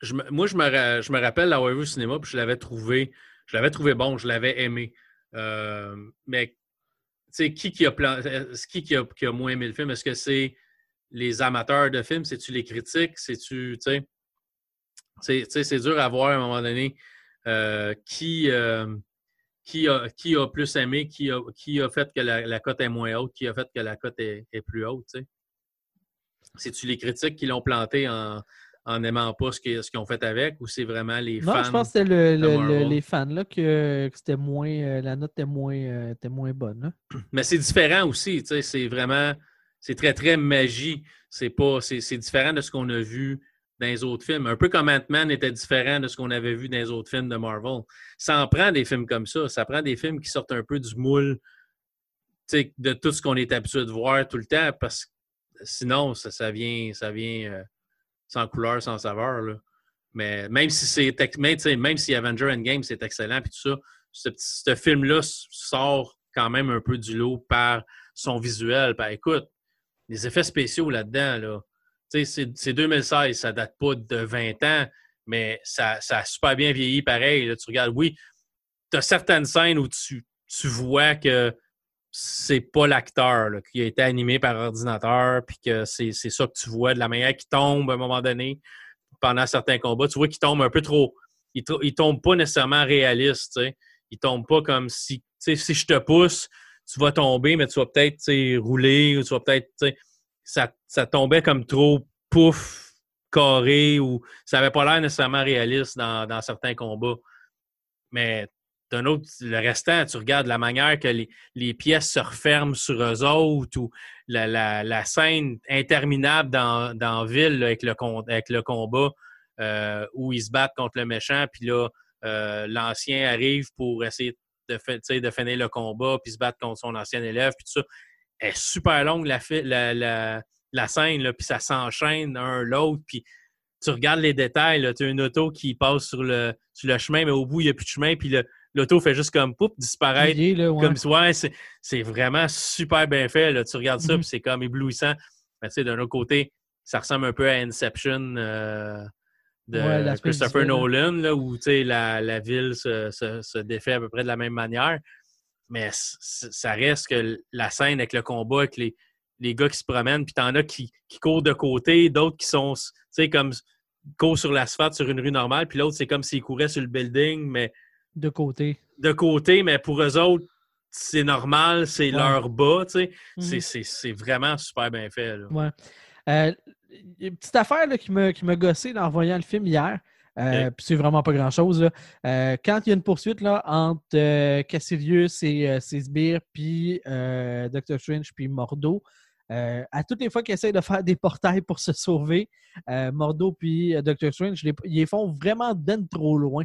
je, moi, je me, je me rappelle l'avoir vu au cinéma puis je l'avais trouvé, je l'avais trouvé bon, je l'avais aimé. Euh, mais qui, qui, a, qui, qui, a, qui a moins aimé le film? Est-ce que c'est les amateurs de films? C'est-tu les critiques? C'est-tu, tu sais, c'est dur à voir à un moment donné euh, qui, euh, qui, a, qui a plus aimé, qui a, qui a fait que la, cote est moins haute, qui a fait que la cote est, plus haute, tu sais? C'est-tu les critiques qui l'ont planté en, en n'aimant pas ce qu'ils ont fait avec ou c'est vraiment les fans? Non, je pense que c'était les fans là, que, c'était moins. Euh, la note était moins, était moins bonne. Mais c'est différent aussi, tu sais, c'est vraiment c'est très, très magie. C'est différent de ce qu'on a vu dans les autres films. Un peu comme Ant-Man était différent de ce qu'on avait vu dans les autres films de Marvel. Ça en prend des films comme ça. Ça prend des films qui sortent un peu du moule de tout ce qu'on est habitué de voir tout le temps parce que sinon, ça, vient, ça vient euh, sans couleur, sans saveur. Mais même si c'est même si Avenger Endgame c'est excellent puis tout ça, ce, film-là sort quand même un peu du lot par son visuel. Ben, écoute, les effets spéciaux là-dedans, là, c'est 2016, ça date pas de 20 ans, mais ça, ça a super bien vieilli pareil. tu regardes, oui, tu as certaines scènes où tu, tu vois que c'est pas l'acteur qui a été animé par ordinateur, puis que c'est ça que tu vois de la manière qu'il tombe à un moment donné pendant certains combats. Tu vois qu'il tombe un peu trop. Il, il tombe pas nécessairement réaliste. sais. Il tombe pas comme si, si je te pousse, tu vas tomber, mais tu vas peut-être rouler ou tu vas peut-être. Ça, ça tombait comme trop pouf, carré ou ça n'avait pas l'air nécessairement réaliste dans, certains combats. Mais d'un autre, le restant, tu regardes la manière que les, pièces se referment sur eux autres ou la, scène interminable dans, dans Ville avec, le, avec le combat euh, où ils se battent contre le méchant, puis là, euh, l'ancien arrive pour essayer de, de finir le combat, puis se battre contre son ancien élève, puis tout ça. Elle est super longue, la, la, la, scène, là, puis ça s'enchaîne un l'autre, puis tu regardes les détails, tu as une auto qui passe sur le, sur le chemin, mais au bout, il n'y a plus de chemin, puis l'auto fait juste comme poup, disparaître. Comme ouais, c'est vraiment super bien fait. Là. Tu regardes ça, mm-hmm. puis c'est comme éblouissant. Mais tu sais, d'un autre côté, ça ressemble un peu à Inception. Euh, de Christopher Nolan, là, où la, la ville se, se, défait à peu près de la même manière. Mais ça reste que la scène avec le combat, avec les, les gars qui se promènent, puis t'en as qui, qui courent de côté, d'autres qui sont, tu sais, comme courent sur l'asphalte sur une rue normale, puis l'autre, c'est comme s'ils couraient sur le building, mais. De côté. De côté, mais pour eux autres, c'est normal, c'est leur bas, tu sais. Mm-hmm. C'est vraiment super bien fait. Là. Ouais. Euh, une petite affaire qui m'a qui gossé en voyant le film hier. Euh, c'est vraiment pas grand-chose. Euh, quand il y a une poursuite là, entre euh, Cassilius et ses sbires, puis Dr. Strange, puis Mordo, à toutes les fois qu'ils essayent de faire des portails pour se sauver, Mordo puis Dr. Strange, ils les font vraiment d'un trop loin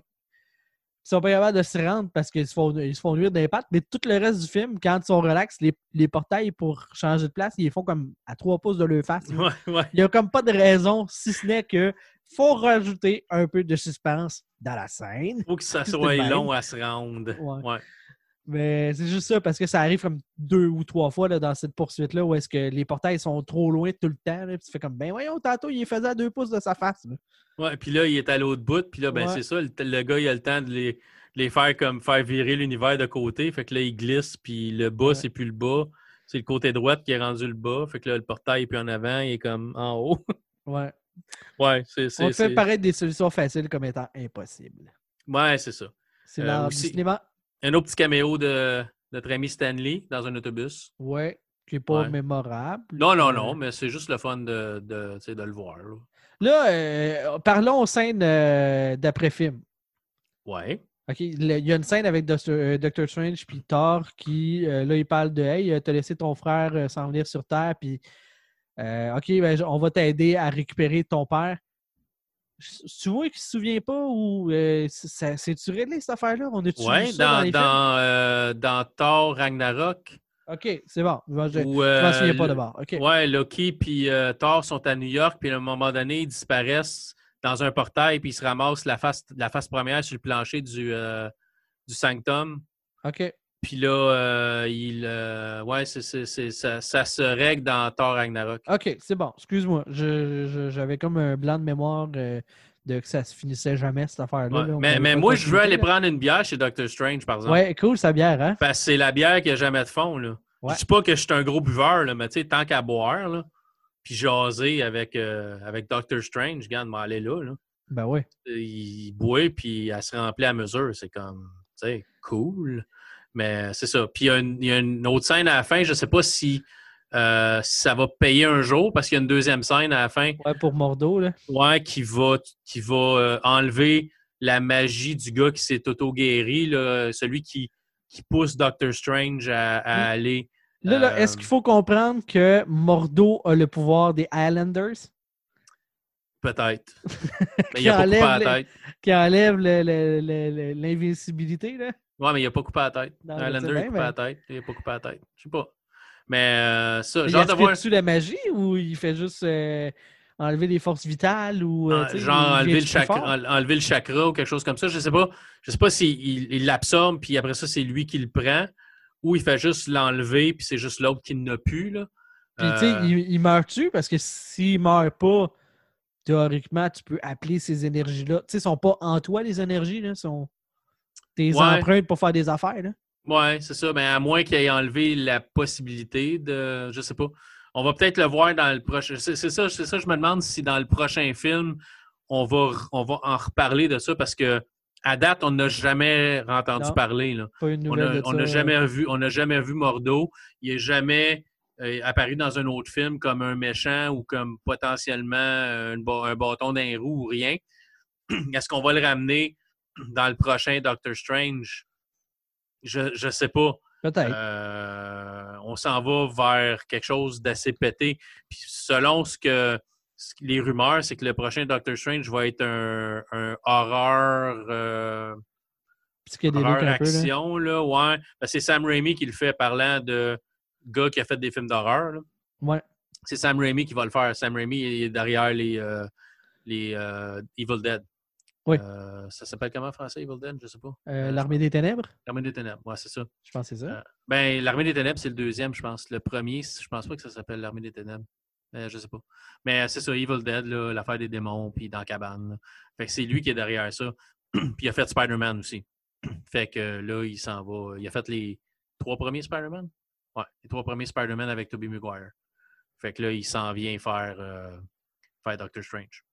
ils sont pas capables de se rendre parce qu'ils se font, ils se font nuire des pattes. Mais tout le reste du film, quand ils sont relax, les, portails pour changer de place, ils les font comme à trois pouces de leur face. [LAUGHS] Il n'y a comme pas de raison, si ce n'est que faut rajouter un peu de suspense dans la scène. Faut que ça soit long à se rendre. Mais c'est juste ça, parce que ça arrive comme deux ou trois fois là, dans cette poursuite-là où est-ce que les portails sont trop loin tout le temps. Là, puis tu fais comme, ben voyons, tantôt, il faisait à deux pouces de sa face. Ouais, puis là, il est à l'autre bout, puis là, ben c'est ça, le, gars, il a le temps de les, les faire comme faire virer l'univers de côté. Fait que là, il glisse, puis le bas, c'est plus le bas. c'est le côté droit qui est rendu le bas. Fait que là, le portail est plus en avant, il est comme en haut. [LAUGHS] Ouais. ouais, c'est. On fait paraître des solutions faciles comme étant impossibles. Ouais, c'est ça. C'est Euh, du cinéma. Un autre petit caméo de notre ami Stanley dans un autobus. Ouais. Qui n'est pas Ouais. mémorable. Non, non, Euh, non, mais c'est juste le fun de, de, le voir. là. Là, euh, parlons aux scènes euh, d'après-film. Ouais. OK, il y a une scène avec Doctor, Strange puis Thor qui, euh, là, il parle de Hey, t'as laissé ton frère s'en venir sur Terre, puis OK, ben, on va t'aider à récupérer ton père. Tu vois qu'il se souvient pas ou euh, c'est-tu réglé cette affaire-là? On a-tu Ouais, dans, dans, euh, dans Thor Ragnarok. OK, c'est bon. Je, je m'en souviens euh, pas le- d'abord. OK. Ouais, Loki puis euh, Thor sont à New York, puis à un moment donné, ils disparaissent dans un portail, puis ils se ramassent la face, la face première sur le plancher du, euh, du Sanctum. OK. Puis là, euh, il, euh, ouais, c'est- ça, ça se règle dans Thor Ragnarok. OK, c'est bon. Excuse-moi. J'avais comme un blanc de mémoire euh, de que ça se finissait jamais, cette affaire-là. Ouais. Mais, mais moi, je veux aller prendre une bière chez Doctor Strange, par exemple. Ouais, cool, sa bière, hein? Parce que c'est la bière qui n'a jamais de fond. Là. Ouais. Je dis pas que je suis un gros buveur, là, mais tu sais, tant qu'à boire, là, puis jaser avec, euh, avec Doctor Strange, regarde, m'en aller là, là. Ben oui. Il boit, puis elle se remplit à mesure. C'est comme, tu sais, cool. Mais c'est ça. Puis il y, a une- il y a une autre scène à la fin. Je sais pas si, euh, si ça va payer un jour, parce qu'il y a une deuxième scène à la fin Ouais, pour Mordo, là. ouais, qui va, qui va euh, enlever la magie du gars qui s'est auto-guéri, celui qui, qui pousse Doctor Strange à, à aller. Là, là, est-ce Euh, qu'il faut comprendre que Mordo a le pouvoir des Highlanders? Peut-être. [LAUGHS] Mais il a pas coupé la tête. qui enlève l'invincibilité, là? Ouais, mais il a pas coupé la tête. Highlander, il a coupé mais- la tête. Il a pas coupé la tête. Je sais pas. Mais euh, ça, Il genre de voir. tu la magie ou il fait juste euh, enlever les forces vitales ou. euh, sais, genre enlever le, chakra, enlever le chakra ou quelque chose comme ça. Je sais pas. Je sais pas s'il il- il l'absorbe, puis après ça, c'est lui qui le prend, ou il fait juste l'enlever, puis c'est juste l'autre qui n'a plus. Là. Puis, tu sais, il, il meurt-tu? Parce que s'il meurt pas, théoriquement, tu peux appeler ces énergies-là. Tu sais, ils sont pas en toi, les énergies, là. Sont tes Ouais. empreintes pour faire des affaires, là. Ouais, c'est ça. Mais à moins qu'il ait enlevé la possibilité de. Je sais pas. On va peut-être le voir dans le prochain. C'est ça, c'est ça, je me demande si dans le prochain film, on va, on va en reparler de ça parce que à date, on n'a jamais entendu Non. parler. Là. Pas une On nouvelle on n'a jamais vu, on n'a jamais vu Mordo. Il n'est jamais euh, apparu dans un autre film comme un méchant ou comme potentiellement un bâton d'un roue ou rien. [CLEARS THROAT] Est-ce qu'on va le ramener dans le prochain Doctor Strange? Je ne sais pas. Peut-être. Euh, on s'en va vers quelque chose d'assez pété. Puis selon ce que les rumeurs, c'est que le prochain Doctor Strange va être un, un horreur, euh, Psychédélique horreur un peu, là. action. Là, ouais. Ben, c'est Sam Raimi qui le fait parlant de gars qui a fait des films d'horreur. Ouais. C'est Sam Raimi qui va le faire. Sam Raimi est derrière les, euh, les euh, Evil Dead. Oui. Euh, ça s'appelle comment en français, Evil Dead? Je sais pas. Euh, Euh, L'armée des ténèbres, L'armée des ténèbres, ouais, c'est ça. je pense que c'est ça. Euh, Ben, l'Armée des Ténèbres, c'est le deuxième, je pense. Le premier, je pense pas que ça s'appelle l'Armée des Ténèbres. Je sais pas. Mais c'est ça, Evil Dead, l'affaire des démons, puis dans la cabane. là. Fait que c'est lui qui est derrière ça. [CLEARS THROAT] puis il a fait Spider-Man aussi. [CLEARS THROAT] fait que là, il s'en va. Il a fait les trois premiers Spider-Man? Ouais, les trois premiers Spider-Man avec Tobey Maguire. Fait que là, il s'en vient faire, faire Doctor Strange.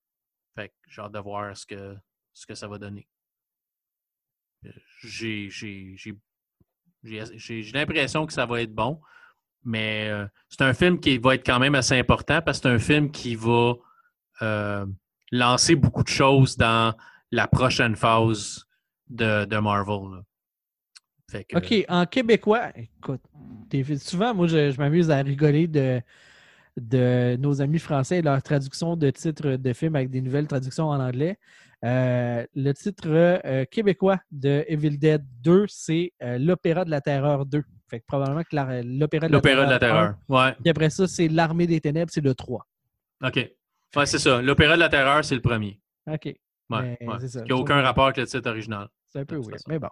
Fait que j'ai hâte de voir ce que, ce que ça va donner. Euh, J'ai l'impression que ça va être bon, mais euh, c'est un film qui va être quand même assez important parce que c'est un film qui va euh, lancer beaucoup de choses dans la prochaine phase de, Marvel. OK, en québécois, écoute, souvent, moi, je, m'amuse à rigoler de, de nos amis français et leur traduction de titres de films avec des nouvelles traductions en anglais. Euh, le titre euh, québécois de Evil Dead 2, c'est euh, L'Opéra de la Terreur 2. Fait que probablement que l'Opéra de la L'Opéra de la Terreur. Terreur. Ouais, 1. Puis après ça, c'est L'Armée des Ténèbres, c'est le 3. OK. Ouais, c'est ça. L'Opéra de la Terreur, c'est le premier. OK. Ouais, Mais ouais. c'est ça. Qui n'a aucun rapport avec le titre original. C'est un peu weird, façon. mais bon.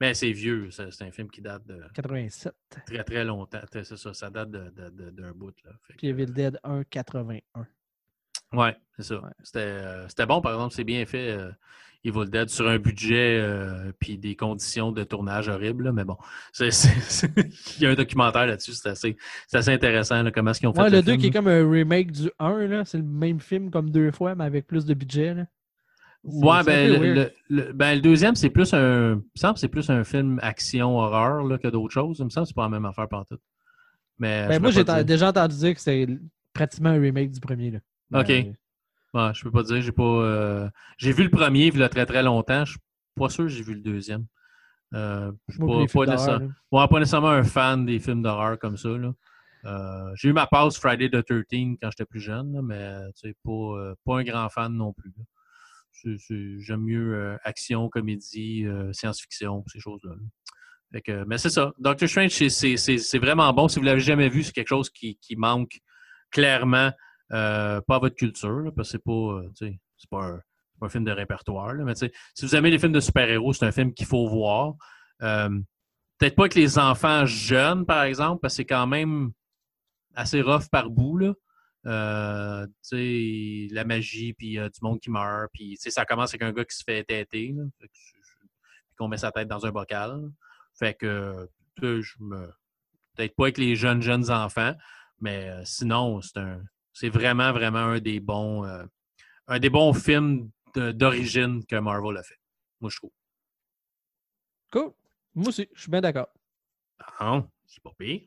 Mais c'est vieux. C'est un film qui date de 87. très, très longtemps. C'est ça. Ça date de- de- de- d'un bout. Là. Fait que- Puis Evil Dead 1, 81. Ouais, c'est ça. C'était bon, par exemple, c'est bien fait. Evil Dead sur un budget euh, puis des conditions de tournage horribles. mais bon, il y a un documentaire là-dessus. C'est assez, assez, intéressant comment est-ce qu'ils ont fait. Ouais, le 2 qui est comme un remake du 1. C'est le même film comme deux fois, mais avec plus de budget. Là. Ouais, ben le, ben le, deuxième, c'est plus un. Il me semble c'est plus un film action-horreur que d'autres choses. Il me semble que c'est pas la même affaire tout. Mais, ben moi, j'ai déjà entendu dire que c'est pratiquement un remake du premier. Là. OK. Ben, je peux pas dire, j'ai pas. Euh, j'ai vu le premier il y a très très longtemps. Je suis pas sûr que j'ai vu le deuxième. Euh, je suis pas, pas, nécessairement, un fan des films d'horreur comme ça. Euh, j'ai eu ma pause Friday the 13 quand j'étais plus jeune, mais pas, pas un grand fan non plus. J'aime mieux action, comédie, science-fiction, ces choses-là. mais c'est ça. Doctor Strange, c'est vraiment bon. Si vous ne l'avez jamais vu, c'est quelque chose qui, qui manque clairement euh, pas votre culture, parce que c'est pas, euh, pas, un, film de répertoire. mais si vous aimez les films de super-héros, c'est un film qu'il faut voir. Euh, peut-être pas avec les enfants jeunes, par exemple, parce que c'est quand même assez rough par bout. La magie, puis du monde qui meurt, puis ça commence avec un gars qui se fait têter, puis qu'on met sa tête dans un bocal. Fait que je me. Peut-être pas avec les jeunes, jeunes enfants, mais sinon, c'est un, c'est vraiment, vraiment un des bons, euh, un des bons films d'origine que Marvel a fait. Moi, je trouve. Cool. Moi aussi, je suis bien d'accord. Ah, c'est pas pire.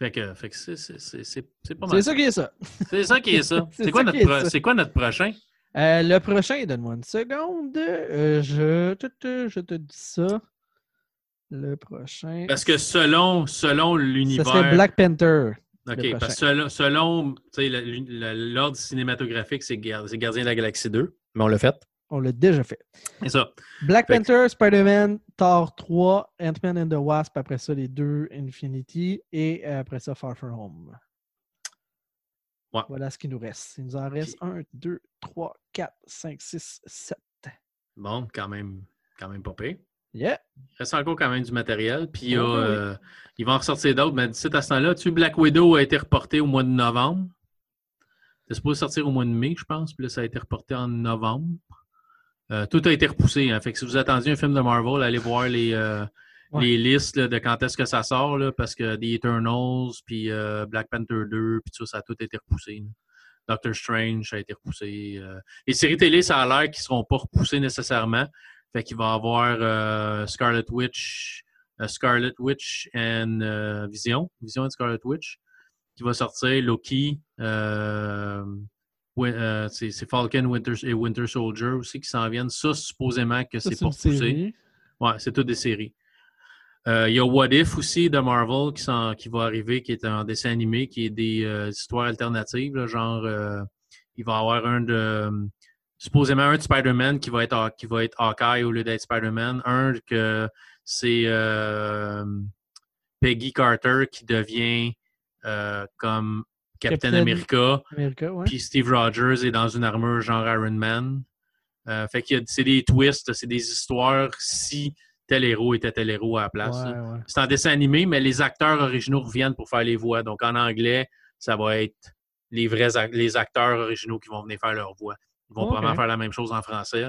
Fait que, fait que c'est pas mal. C'est ça qui est ça. C'est ça qui est ça. [LAUGHS] c'est quoi, notre quoi notre prochain? Euh, le prochain, donne-moi une seconde. Euh, je, te, je te dis ça. Le prochain. Parce que selon, selon l'univers. Ça serait Black Panther. OK, parce que selon, l'ordre cinématographique, c'est Gardien de la Galaxie 2, mais on l'a fait. On l'a déjà fait. C'est ça. Black Panther, Spider-Man, Thor 3, Ant-Man and the Wasp, après ça, les deux Infinity, et après ça, Far From Home. Voilà ce qui nous reste. Il nous en reste 1, 2, 3, 4, 5, 6, 7. Bon, quand même, quand même pas pire. Yeah. Il reste encore quand même du matériel. Puis il euh, ils vont en ressortir d'autres. Mais d'ici à ce temps-là, tu Black Widow a été reporté au mois de novembre. C'est supposé sortir au mois de mai, je pense. Puis là, ça a été reporté en novembre. Euh, tout a été repoussé. Hein. Fait que si vous attendiez un film de Marvel, allez voir les, euh, les listes de quand est-ce que ça sort. Là, parce que The Eternals, puis Black Panther 2, puis tout ça, ça a tout été repoussé. Doctor Strange, ça a été repoussé. les séries télé, ça a l'air qu'ils ne seront pas repoussés nécessairement. Fait qu'il va avoir euh, Scarlet Witch, euh, Scarlet Witch and euh, Vision, Vision et Scarlet Witch, qui va sortir. Loki, c'est Falcon Winter, et Winter Soldier aussi qui s'en viennent. Ça, supposément que c'est pour pousser. Ouais, c'est toutes des séries. Il y a What If aussi de Marvel qui, qui, va arriver, qui est un dessin animé, qui est des histoires alternatives. genre, il va y avoir un de supposément un de Spider-Man qui va être qui va être Hawkeye au lieu d'être Spider-Man. Un que c'est euh, Peggy Carter qui devient euh, comme Captain, America. Puis Steve Rogers est dans une armure genre Iron Man. Euh, fait que c'est des twists, c'est des histoires si tel héros était tel héros à la place. C'est en dessin animé, mais les acteurs originaux reviennent pour faire les voix. Donc en anglais, ça va être les vrais les acteurs originaux qui vont venir faire leur voix. Ils vont probablement faire la même chose en français.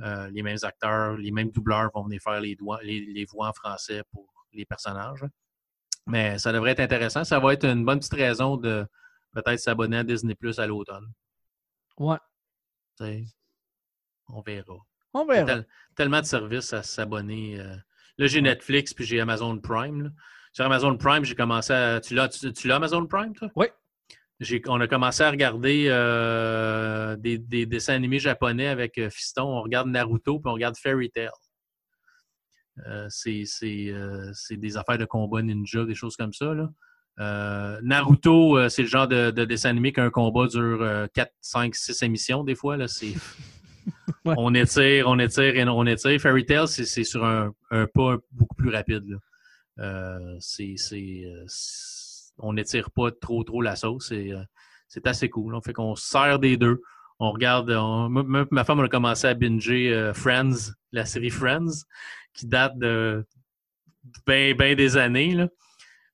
Euh, les mêmes acteurs, les mêmes doubleurs vont venir faire les, les, voix en français pour les personnages. Mais ça devrait être intéressant. Ça va être une bonne petite raison de peut-être s'abonner à Disney Plus à l'automne. Ouais. on verra. On verra. tellement de services à s'abonner. Euh. Là, j'ai Netflix puis j'ai Amazon Prime. Sur Amazon Prime, j'ai commencé à. Tu l'as, tu l'as Amazon Prime, toi? Oui on a commencé à regarder euh, des, dessins animés japonais avec euh, Fiston. On regarde Naruto puis on regarde Fairy Tail. Euh, c'est des affaires de combat ninja, des choses comme ça. Naruto, c'est le genre de, dessin animé qu'un combat dure 4, 5, 6 émissions des fois. Là, [LAUGHS] On étire, on étire et on étire. Fairy Tail, c'est sur un, pas beaucoup plus rapide. c'est on n'étire pas trop trop la sauce. et euh, c'est assez cool. On fait qu'on sert des deux. On regarde. ma femme a commencé à binger euh, Friends, la série Friends, qui date de bien ben des années.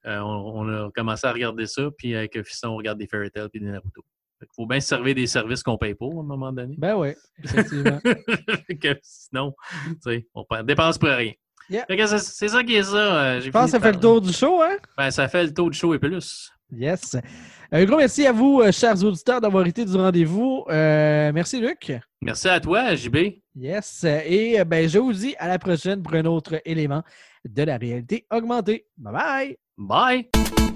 Euh, on, a commencé à regarder ça, puis avec Fisson, on regarde des Fairy Tales et des Naruto. Il faut bien se servir des services qu'on paye pour à un moment donné. Ben oui, effectivement. [LAUGHS] que sinon, on dépense pour rien. Yeah. C'est ça qui est ça. euh, Je pense que ça fait le tour du show, hein? Ben, ça fait le tour du show et plus. Yes. Un gros merci à vous, euh, chers auditeurs, d'avoir été du rendez-vous. Euh, merci, Luc. Merci à toi, JB. Yes. Et euh, ben, je vous dis à la prochaine pour un autre élément de la réalité augmentée. Bye bye! Bye!